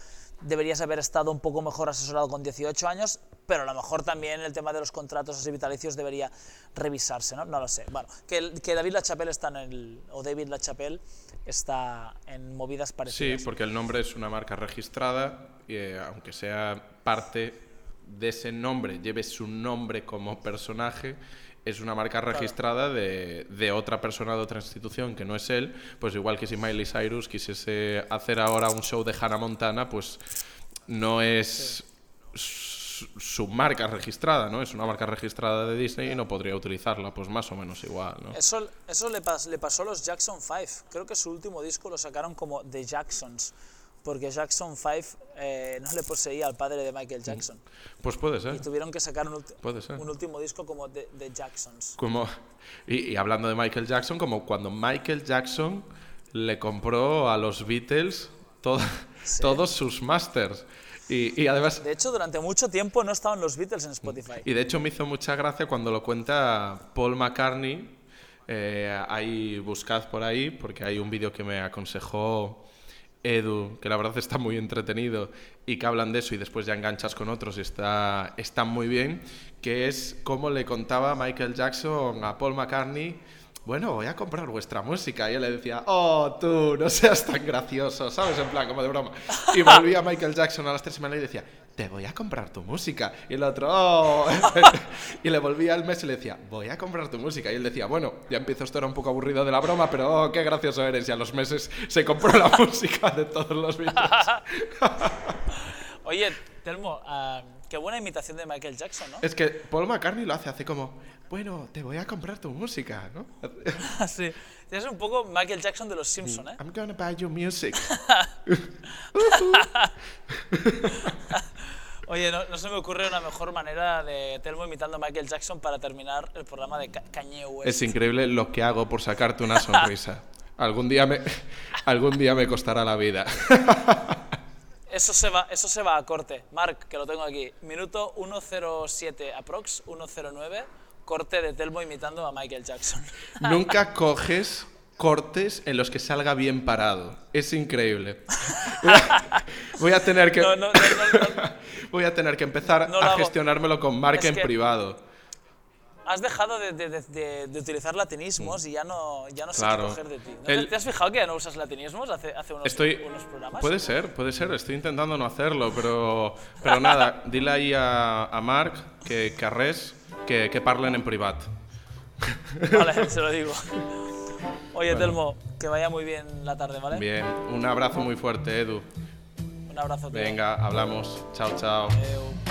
deberías haber estado un poco mejor asesorado con 18 años, pero a lo mejor también el tema de los contratos así vitalicios debería revisarse, ¿no? No lo sé. Bueno, que, que David LaChapelle está en el, o David LaChapelle está en movidas Sí, parecidas. porque el nombre es una marca registrada y eh, aunque sea parte de ese nombre, lleve su nombre como personaje, es una marca registrada de, de otra persona de otra institución que no es él, pues igual que si Miley Cyrus quisiese hacer ahora un show de Hannah Montana, pues no es su marca registrada, ¿no? Es una marca registrada de Disney y no podría utilizarla, pues más o menos igual, ¿no? Eso, eso le, pas- le pasó a los Jackson 5. Creo que su último disco lo sacaron como The Jacksons, porque Jackson 5 eh, no le poseía al padre de Michael Jackson. Pues puede Y ser. tuvieron que sacar un, último disco como The, The Jacksons. Como, y, y hablando de Michael Jackson, como cuando Michael Jackson le compró a los Beatles Sí. todos sus masters. Y, y además, De hecho, durante mucho tiempo no estaban los Beatles en Spotify. y de hecho me hizo mucha gracia cuando lo cuenta Paul McCartney. Eh, ahí buscad por ahí, porque hay un vídeo que me aconsejó Edu, que la verdad está muy entretenido y que hablan de eso y después ya enganchas con otros y está, está muy bien, que es cómo le contaba Michael Jackson a Paul McCartney, bueno, voy a comprar vuestra música. Y él le decía, oh, tú, no seas tan gracioso, ¿sabes? En plan, como de broma. Y volvía Michael Jackson a las tres semanas y decía, te voy a comprar tu música. Y el otro, oh. y le volvía al mes y le decía, voy a comprar tu música. Y él decía, bueno, ya empiezo, esto era un poco aburrido de la broma, pero oh, qué gracioso eres. Y a los meses se compró la música de todos los Beatles. Oye, Telmo, ah, qué buena imitación de Michael Jackson, ¿no? Es que Paul McCartney lo hace, hace como, bueno, te voy a comprar tu música, ¿no? sí. Es un poco Michael Jackson de los Simpsons, ¿eh? I'm gonna buy your music. Oye, no, no se me ocurre una mejor manera de Telmo imitando a Michael Jackson para terminar el programa de Kanye West. Es increíble lo que hago por sacarte una sonrisa. Algún día me, algún día me costará la vida. Eso se va, eso se va a corte. Mark, que lo tengo aquí. Minuto 107 aprox, 109, corte de Telmo imitando a Michael Jackson. Nunca coges cortes en los que salga bien parado. Es increíble. Voy a, tener que No, no, no, no, no. voy a tener que empezar a gestionármelo con Mark Es en que- privado. Has dejado de, de- de- de- utilizar latinismos y ya no, ya no sé. Claro. qué coger de ti. ¿No El- te, has fijado que ya no usas latinismos hace, hace unos, Estoy unos programas? Puede ser, puede ser, estoy intentando no hacerlo, pero pero nada, dile ahí a, a Mark que que res que que parlen en privado. Vale, se lo digo. Oye, Telmo, que vaya muy bien la tarde, ¿vale? Bien, un abrazo muy fuerte, Edu. Un abrazo. tío. Venga, hablamos. Chao, chao. Adeu.